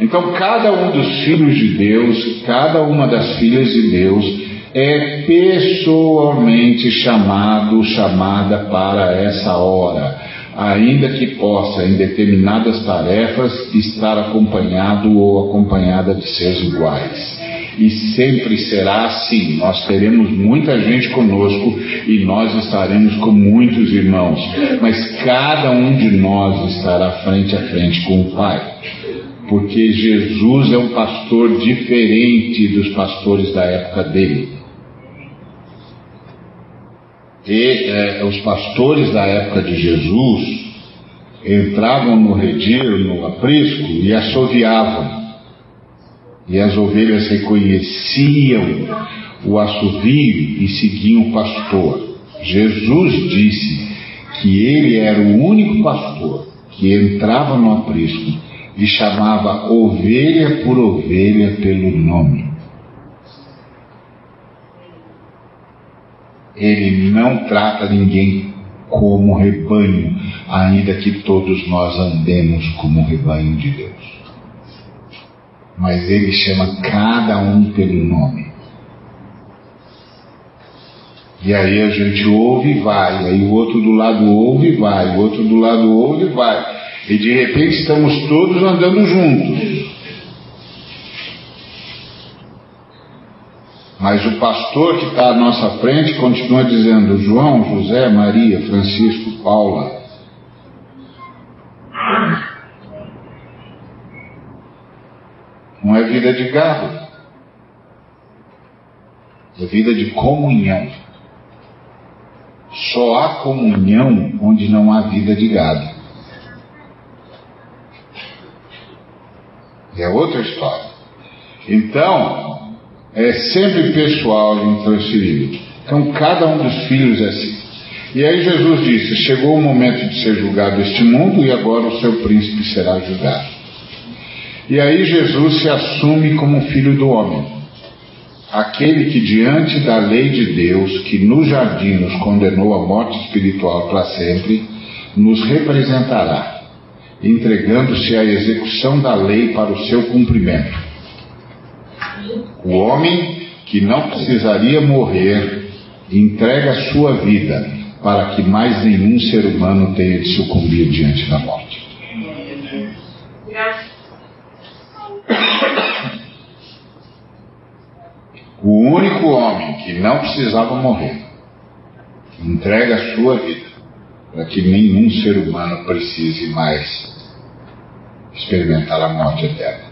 Então, cada um dos filhos de Deus, cada uma das filhas de Deus, é pessoalmente chamado, chamada para essa hora, ainda que possa, em determinadas tarefas, estar acompanhado ou acompanhada de seus iguais. E sempre será assim. Nós teremos muita gente conosco e nós estaremos com muitos irmãos, mas cada um de nós estará frente a frente com o Pai porque Jesus é um pastor diferente dos pastores da época dele. E é, os pastores da época de Jesus entravam no redil, no aprisco e assoviavam. E as ovelhas reconheciam o assovio e seguiam o pastor. Jesus disse que ele era o único pastor que entrava no aprisco e chamava ovelha por ovelha pelo nome. Ele não trata ninguém como rebanho, ainda que todos nós andemos como rebanho de Deus. Mas ele chama cada um pelo nome. E aí a gente ouve e vai, aí o outro do lado ouve e vai, o outro do lado ouve e vai. E de repente estamos todos andando juntos. Mas o pastor que está à nossa frente continua dizendo: João, José, Maria, Francisco, Paula. Não é vida de gado, é vida de comunhão. Só há comunhão onde não há vida de gado. É outra história. Então, é sempre pessoal e intransferível. Então, cada um dos filhos é assim. E aí Jesus disse: Chegou o momento de ser julgado este mundo e agora o seu príncipe será julgado. E aí Jesus se assume como filho do homem, aquele que diante da lei de Deus, que no jardim nos condenou à morte espiritual para sempre, nos representará, entregando-se à execução da lei para o seu cumprimento o homem que não precisaria morrer entrega sua vida para que mais nenhum ser humano tenha de sucumbir diante da morte. O único homem que não precisava morrer entrega sua vida para que nenhum ser humano precise mais experimentar a morte eterna.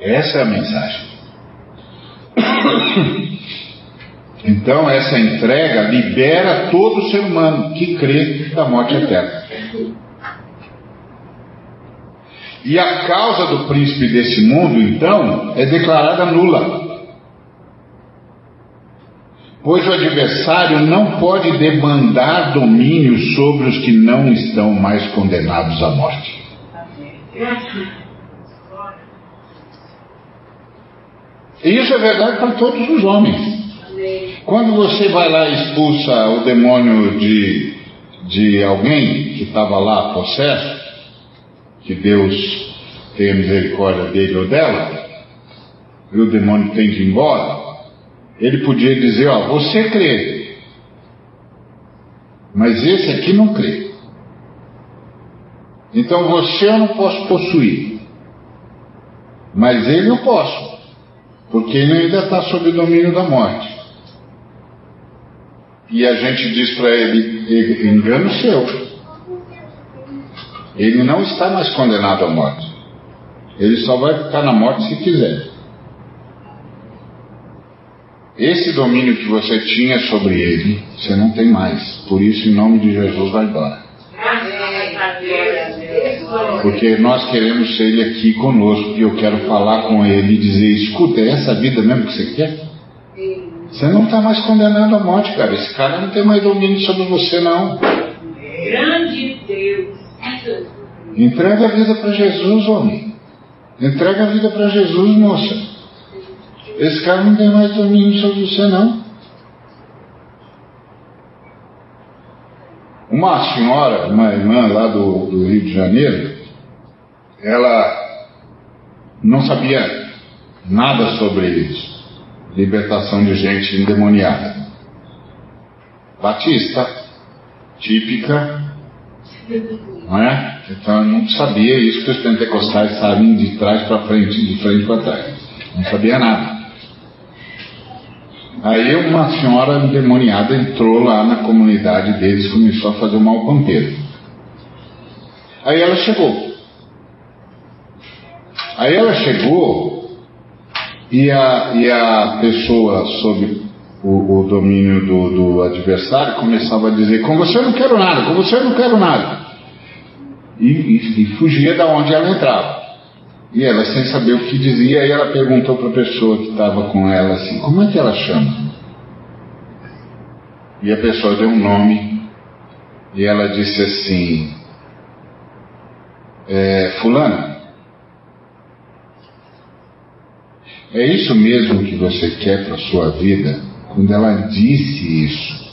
Essa é a mensagem. Então, essa entrega libera todo ser humano que crê da morte eterna. E a causa do príncipe desse mundo, então, é declarada nula. Pois o adversário não pode demandar domínio sobre os que não estão mais condenados à morte. E isso é verdade para todos os homens. Quando você vai lá e expulsa o demônio de, de alguém que estava lá possesso, que Deus tenha misericórdia dele ou dela, e o demônio tem de ir embora, ele podia dizer: Ó, você crê, mas esse aqui não crê. Então você eu não posso possuir, mas ele eu posso porque ele ainda está sob o domínio da morte. E a gente diz para ele: engano seu. Ele não está mais condenado à morte. Ele só vai ficar na morte se quiser. Esse domínio que você tinha sobre ele, você não tem mais. Por isso, em nome de Jesus, vai embora. Porque nós queremos ser ele aqui conosco e eu quero falar com ele e dizer: escuta, é essa vida mesmo que você quer? Você não está mais condenado à morte, cara. Esse cara não tem mais domínio sobre você, não. Grande Deus. Entrega a vida para Jesus, homem. Entrega a vida para Jesus, moça. Esse cara não tem mais domínio sobre você, não. Uma senhora, uma irmã lá do, do Rio de Janeiro, ela não sabia nada sobre isso. Libertação de gente endemoniada. Batista, típica, não é? Então não sabia isso que os pentecostais sabem de trás para frente, de frente para trás. Não sabia nada. Aí uma senhora endemoniada entrou lá na comunidade deles e começou a fazer o mal pampeiro. Aí ela chegou. Aí ela chegou e a, e a pessoa sob o, o domínio do, do, adversário começava a dizer: Com você eu não quero nada, com você eu não quero nada. E, e, e fugia da onde ela entrava. E ela, sem saber o que dizia, aí ela perguntou para a pessoa que estava com ela assim: Como é que ela chama? E a pessoa deu um nome e ela disse assim: é, Fulano, é isso mesmo que você quer para a sua vida? Quando ela disse isso,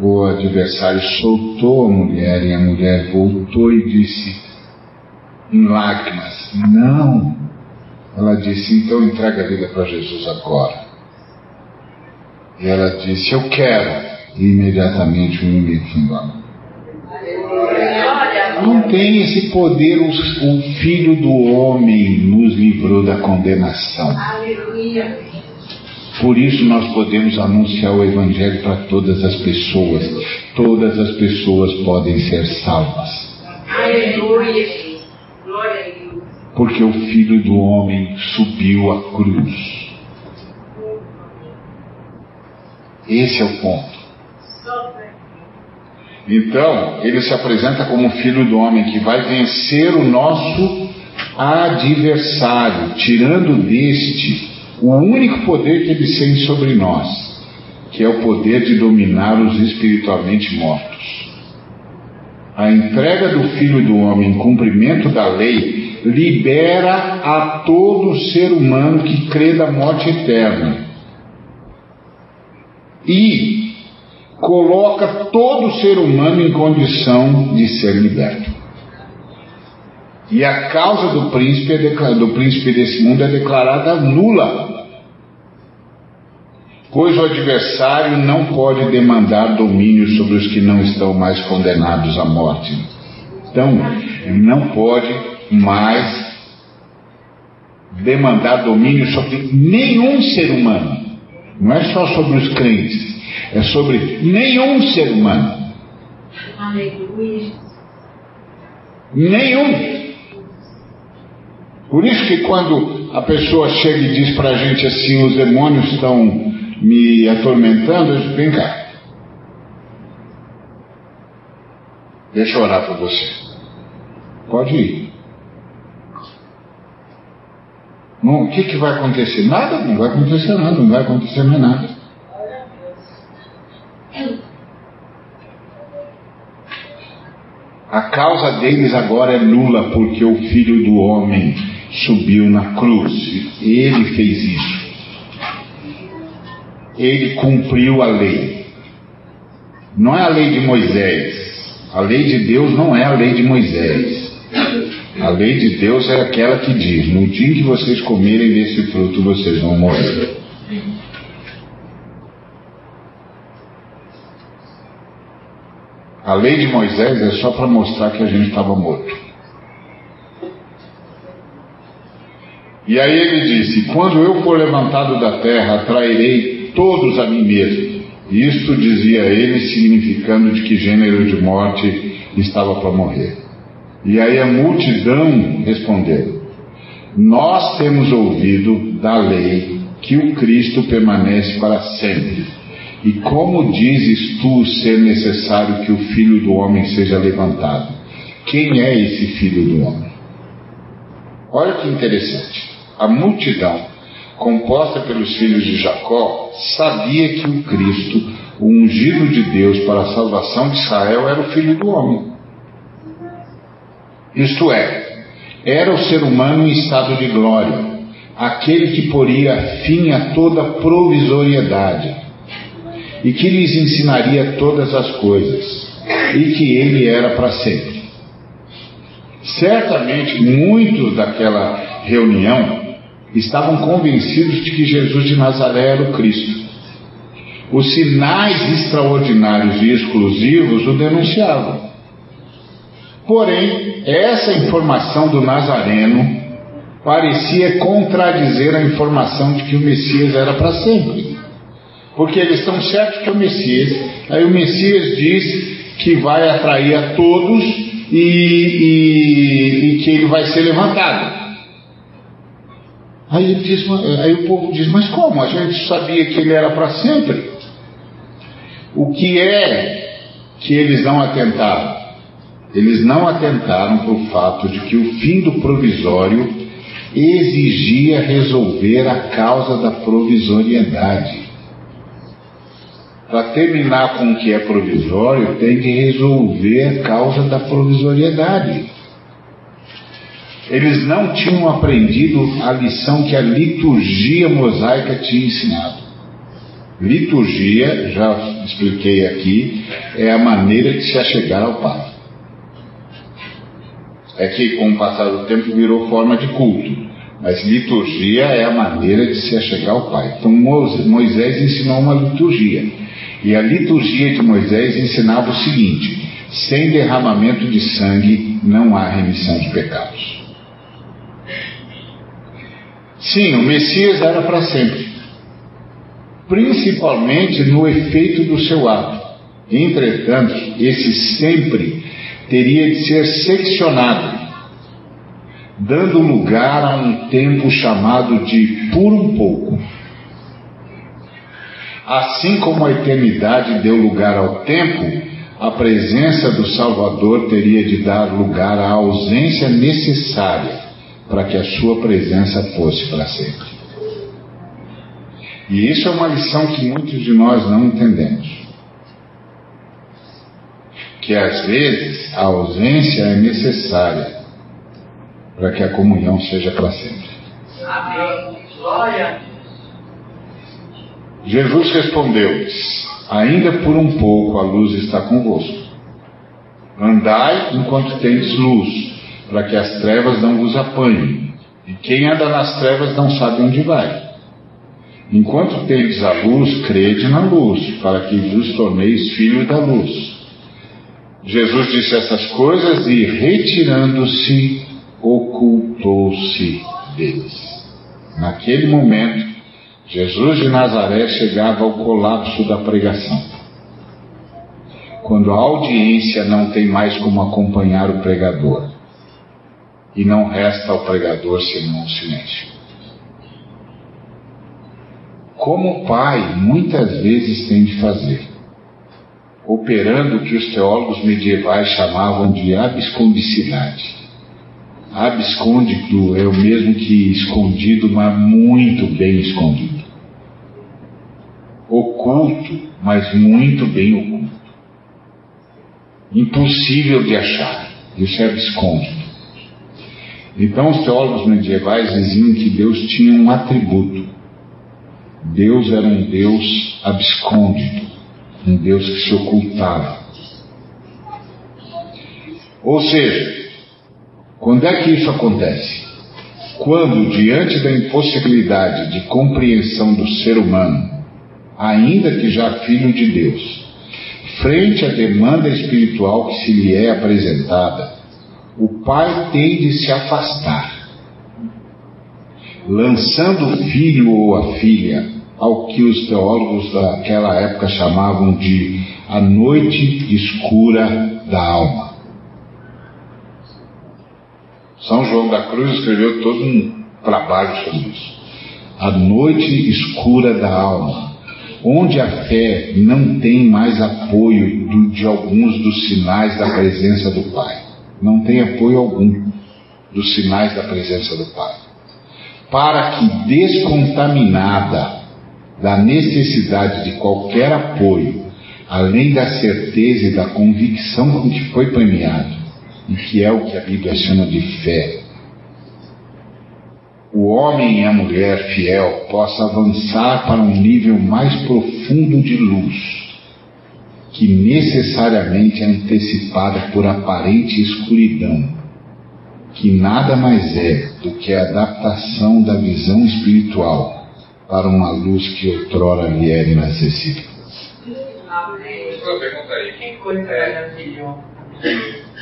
o adversário soltou a mulher e a mulher voltou e disse em lágrimas: Não. Ela disse: Então entrega a vida para Jesus agora. E ela disse: Eu quero. E imediatamente o inimigo foi embora. Não tem esse poder, o, o Filho do Homem nos livrou da condenação. Aleluia. Por isso nós podemos anunciar o Evangelho para todas as pessoas. Todas as pessoas podem ser salvas. Aleluia. Glória a Deus. Porque o Filho do Homem subiu à cruz. Esse é o ponto. Então, ele se apresenta como filho do homem que vai vencer o nosso adversário, tirando deste o único poder que ele tem sobre nós, que é o poder de dominar os espiritualmente mortos. A entrega do Filho do Homem em cumprimento da lei libera a todo ser humano que crê da morte eterna. E coloca todo ser humano em condição de ser liberto. E a causa do príncipe, é do príncipe desse mundo é declarada nula, pois o adversário não pode demandar domínio sobre os que não estão mais condenados à morte. Então, ele não pode mais demandar domínio sobre nenhum ser humano, não é só sobre os crentes é sobre nenhum ser humano. Aleluia. Nenhum. Por isso que quando a pessoa chega e diz para a gente assim, os demônios estão me atormentando, eu digo, vem cá. Deixa eu orar por você. Pode ir. Não, o que, que vai acontecer? Nada, não vai acontecer nada, não vai acontecer mais nada. A causa deles agora é nula, porque o Filho do Homem subiu na cruz. Ele fez isso. Ele cumpriu a lei. Não é a lei de Moisés. A lei de Deus não é a lei de Moisés. A lei de Deus é aquela que diz: no dia que vocês comerem desse fruto, vocês vão morrer. A lei de Moisés é só para mostrar que a gente estava morto. E aí ele disse: Quando eu for levantado da terra, atrairei todos a mim mesmo. Isto dizia ele, significando de que gênero de morte estava para morrer. E aí a multidão respondeu: Nós temos ouvido da lei que o Cristo permanece para sempre. E como dizes tu ser necessário que o filho do homem seja levantado? Quem é esse filho do homem? Olha que interessante. A multidão, composta pelos filhos de Jacó, sabia que o Cristo, o ungido de Deus para a salvação de Israel, era o filho do homem. Isto é, era o ser humano em estado de glória, aquele que poria fim a toda provisoriedade e que lhes ensinaria todas as coisas, e que ele era para sempre. Certamente muitos daquela reunião estavam convencidos de que Jesus de Nazaré era o Cristo. Os sinais extraordinários e exclusivos o denunciavam. Porém, essa informação do Nazareno parecia contradizer a informação de que o Messias era para sempre. Porque eles estão certos que é o Messias. Aí o Messias diz que vai atrair a todos e, e, e que ele vai ser levantado. Aí, diz, aí, o povo diz: Mas como? A gente sabia que ele era para sempre. O que é que eles não atentaram? Eles não atentaram para o fato de que o fim do provisório exigia resolver a causa da provisoriedade. para terminar com o que é provisório, tem que resolver a causa da provisoriedade. Eles não tinham aprendido a lição que a liturgia mosaica tinha ensinado. Liturgia, já expliquei aqui, é a maneira de se achegar ao Pai. É que com o passar do tempo virou forma de culto. Mas liturgia é a maneira de se achegar ao Pai. Então Moisés ensinou uma liturgia. E a liturgia de Moisés ensinava o seguinte: sem derramamento de sangue não há remissão de pecados. Sim, o Messias era para sempre, principalmente no efeito do seu ato. Entretanto, esse sempre teria de ser seccionado, dando lugar a um tempo chamado de por um pouco. Assim como a eternidade deu lugar ao tempo, a presença do Salvador teria de dar lugar à ausência necessária para que a sua presença fosse para sempre. E isso é uma lição que muitos de nós não entendemos. Que às vezes a ausência é necessária para que a comunhão seja para sempre. Amém. Glória. Jesus respondeu-lhes: Ainda por um pouco a luz está convosco. Andai enquanto tendes luz, para que as trevas não vos apanhem. E quem anda nas trevas não sabe onde vai. Enquanto tendes a luz, crede na luz, para que vos torneis filhos da luz. Jesus disse essas coisas e, retirando-se, ocultou-se deles. Naquele momento, Jesus de Nazaré chegava ao colapso da pregação. Quando a audiência não tem mais como acompanhar o pregador, e não resta ao pregador senão o silêncio. Como o pai muitas vezes tem de fazer, operando o que os teólogos medievais chamavam de abscondicidade. Abscôndito é o mesmo que escondido, mas muito bem escondido. Oculto, mas muito bem oculto. Impossível de achar. Isso é abscôndito. Então, os teólogos medievais diziam que Deus tinha um atributo. Deus era um Deus abscôndito, um Deus que se ocultava. Ou seja, quando é que isso acontece? Quando, diante da impossibilidade de compreensão do ser humano, ainda que já filho de Deus, frente à demanda espiritual que se lhe é apresentada, o pai tem de se afastar, lançando o filho ou a filha ao que os teólogos daquela época chamavam de a noite escura da alma. São João da Cruz escreveu todo um trabalho sobre isso. A noite escura da alma, onde a fé não tem mais apoio do, de alguns dos sinais da presença do Pai não tem apoio algum dos sinais da presença do Pai. Para que, descontaminada da necessidade de qualquer apoio, além da certeza e da convicção com que foi premiado, e que é o que a Bíblia chama de fé, o homem e a mulher fiel possa avançar para um nível mais profundo de luz que necessariamente é antecipada por aparente escuridão, que nada mais é do que a adaptação da visão espiritual para uma luz que outrora era inacessível. Uma pergunta aí. Que coisa é, maravilhosa.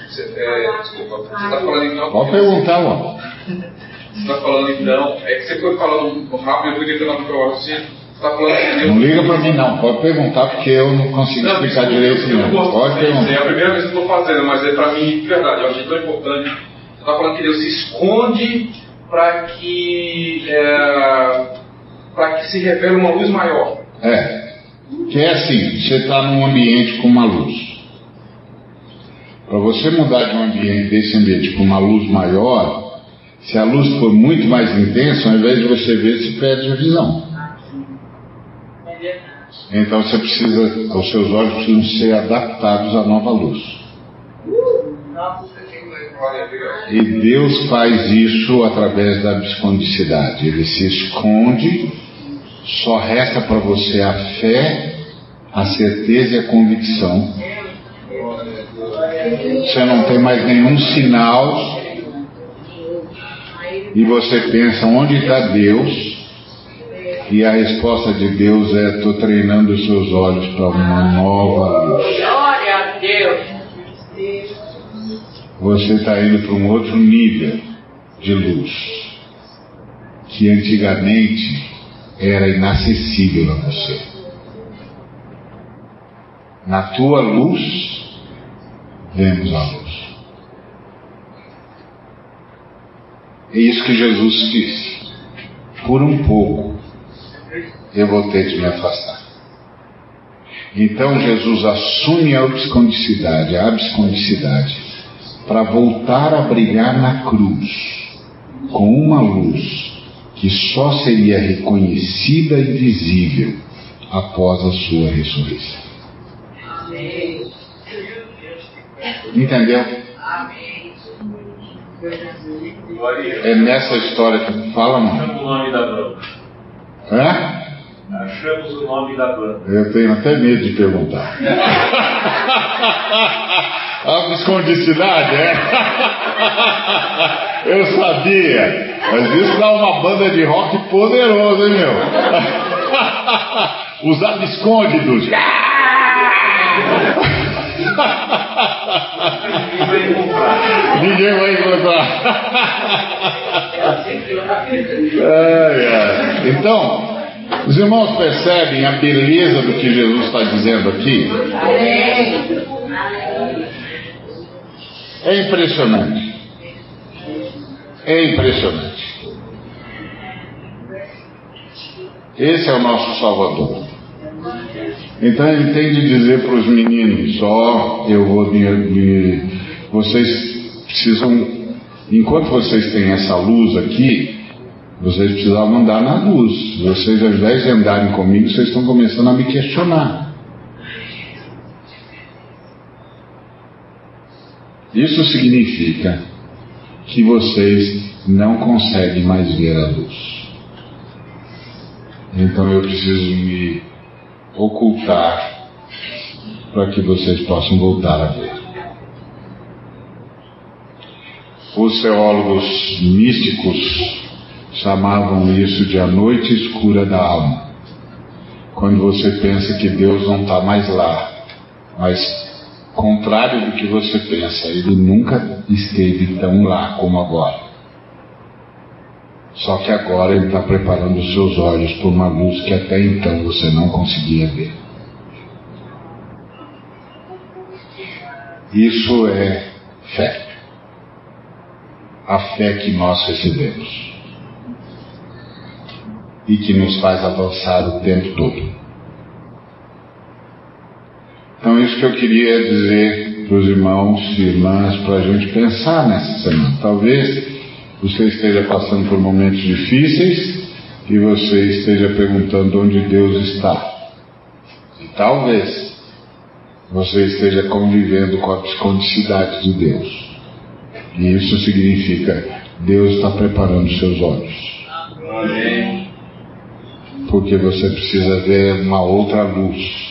Você, é, desculpa, você está falando então. Pode perguntar, ó. Você está falando então. É que você foi falando rápido, eu fui tentando raciocínio. Tá não liga para mim não, pode perguntar porque eu não consigo não, explicar direito não. não. Pode perguntar. É a primeira vez que estou fazendo, mas é para mim, de verdade, eu achei tão importante. Você está falando que Deus se esconde para que, é, para que se revele uma luz maior. É, que é assim, você está num ambiente com uma luz. Para você mudar de um ambiente, desse ambiente para uma luz maior, se a luz for muito mais intensa, ao invés de você ver, você perde a visão. Então você precisa, os seus olhos precisam ser adaptados à nova luz. E Deus faz isso através da abscondicidade. Ele se esconde, só resta para você a fé, a certeza e a convicção. Você não tem mais nenhum sinal e você pensa onde está Deus e a resposta de Deus é estou treinando os seus olhos para uma nova luz. Você está indo para um outro nível de luz que antigamente era inacessível a você. Na tua luz vemos a luz. É isso que Jesus disse. Por um pouco eu vou ter de me afastar. Então Jesus assume a abscondicidade, a abscondicidade, para voltar a brilhar na cruz com uma luz que só seria reconhecida e visível após a sua ressurreição. Entendeu? É nessa história que fala, não? Achamos o nome da banda. Hã? Achamos o nome da banda. Eu tenho até medo de perguntar. A viscondicidade, é? Eu sabia. Mas isso dá uma banda de rock poderosa, hein, meu? Os abscôndidos. Ninguém vai encontrar. Ai, ai. Então, os irmãos percebem a beleza do que Jesus está dizendo aqui? É impressionante. É impressionante. Esse é o nosso Salvador. Então ele tem de dizer para os meninos: ó, eu vou me, me, vocês precisam, enquanto vocês têm essa luz aqui, vocês precisavam andar na luz. Vocês, ao invés de andarem comigo, vocês estão começando a me questionar. Isso significa que vocês não conseguem mais ver a luz. Então eu preciso me ocultar para que vocês possam voltar a ver. Os teólogos místicos chamavam isso de a noite escura da alma. Quando você pensa que Deus não está mais lá, mas contrário do que você pensa, ele nunca esteve tão lá como agora. Só que agora ele está preparando os seus olhos para uma luz que até então você não conseguia ver. Isso é fé. A fé que nós recebemos. E que nos faz avançar o tempo todo. Então, isso que eu queria dizer para os irmãos e irmãs, para a gente pensar nessa semana. Talvez você esteja passando por momentos difíceis e você esteja perguntando onde Deus está. E talvez você esteja convivendo com a psicondicidade de Deus. E isso significa Deus está preparando seus olhos. Porque você precisa ver uma outra luz.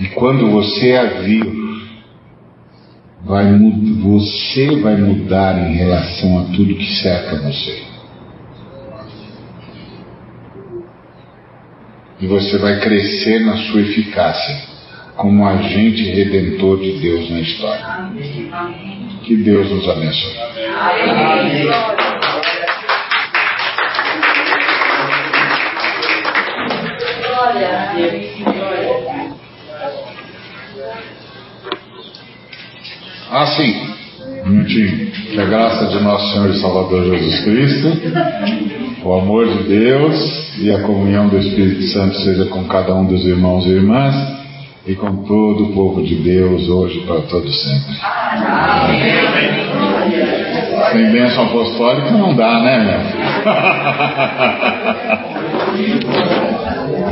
E quando você a vir, vai, você vai mudar em relação a tudo que cerca você. E você vai crescer na sua eficácia como agente redentor de Deus na história. Que Deus nos abençoe. Glória a Deus. Ah, sim. Um minutinho. Que a graça de nosso Senhor e Salvador Jesus Cristo, o amor de Deus e a comunhão do Espírito Santo seja com cada um dos irmãos e irmãs e com todo o povo de Deus hoje para todo sempre. Sem bênção apostólica não dá, né, meu?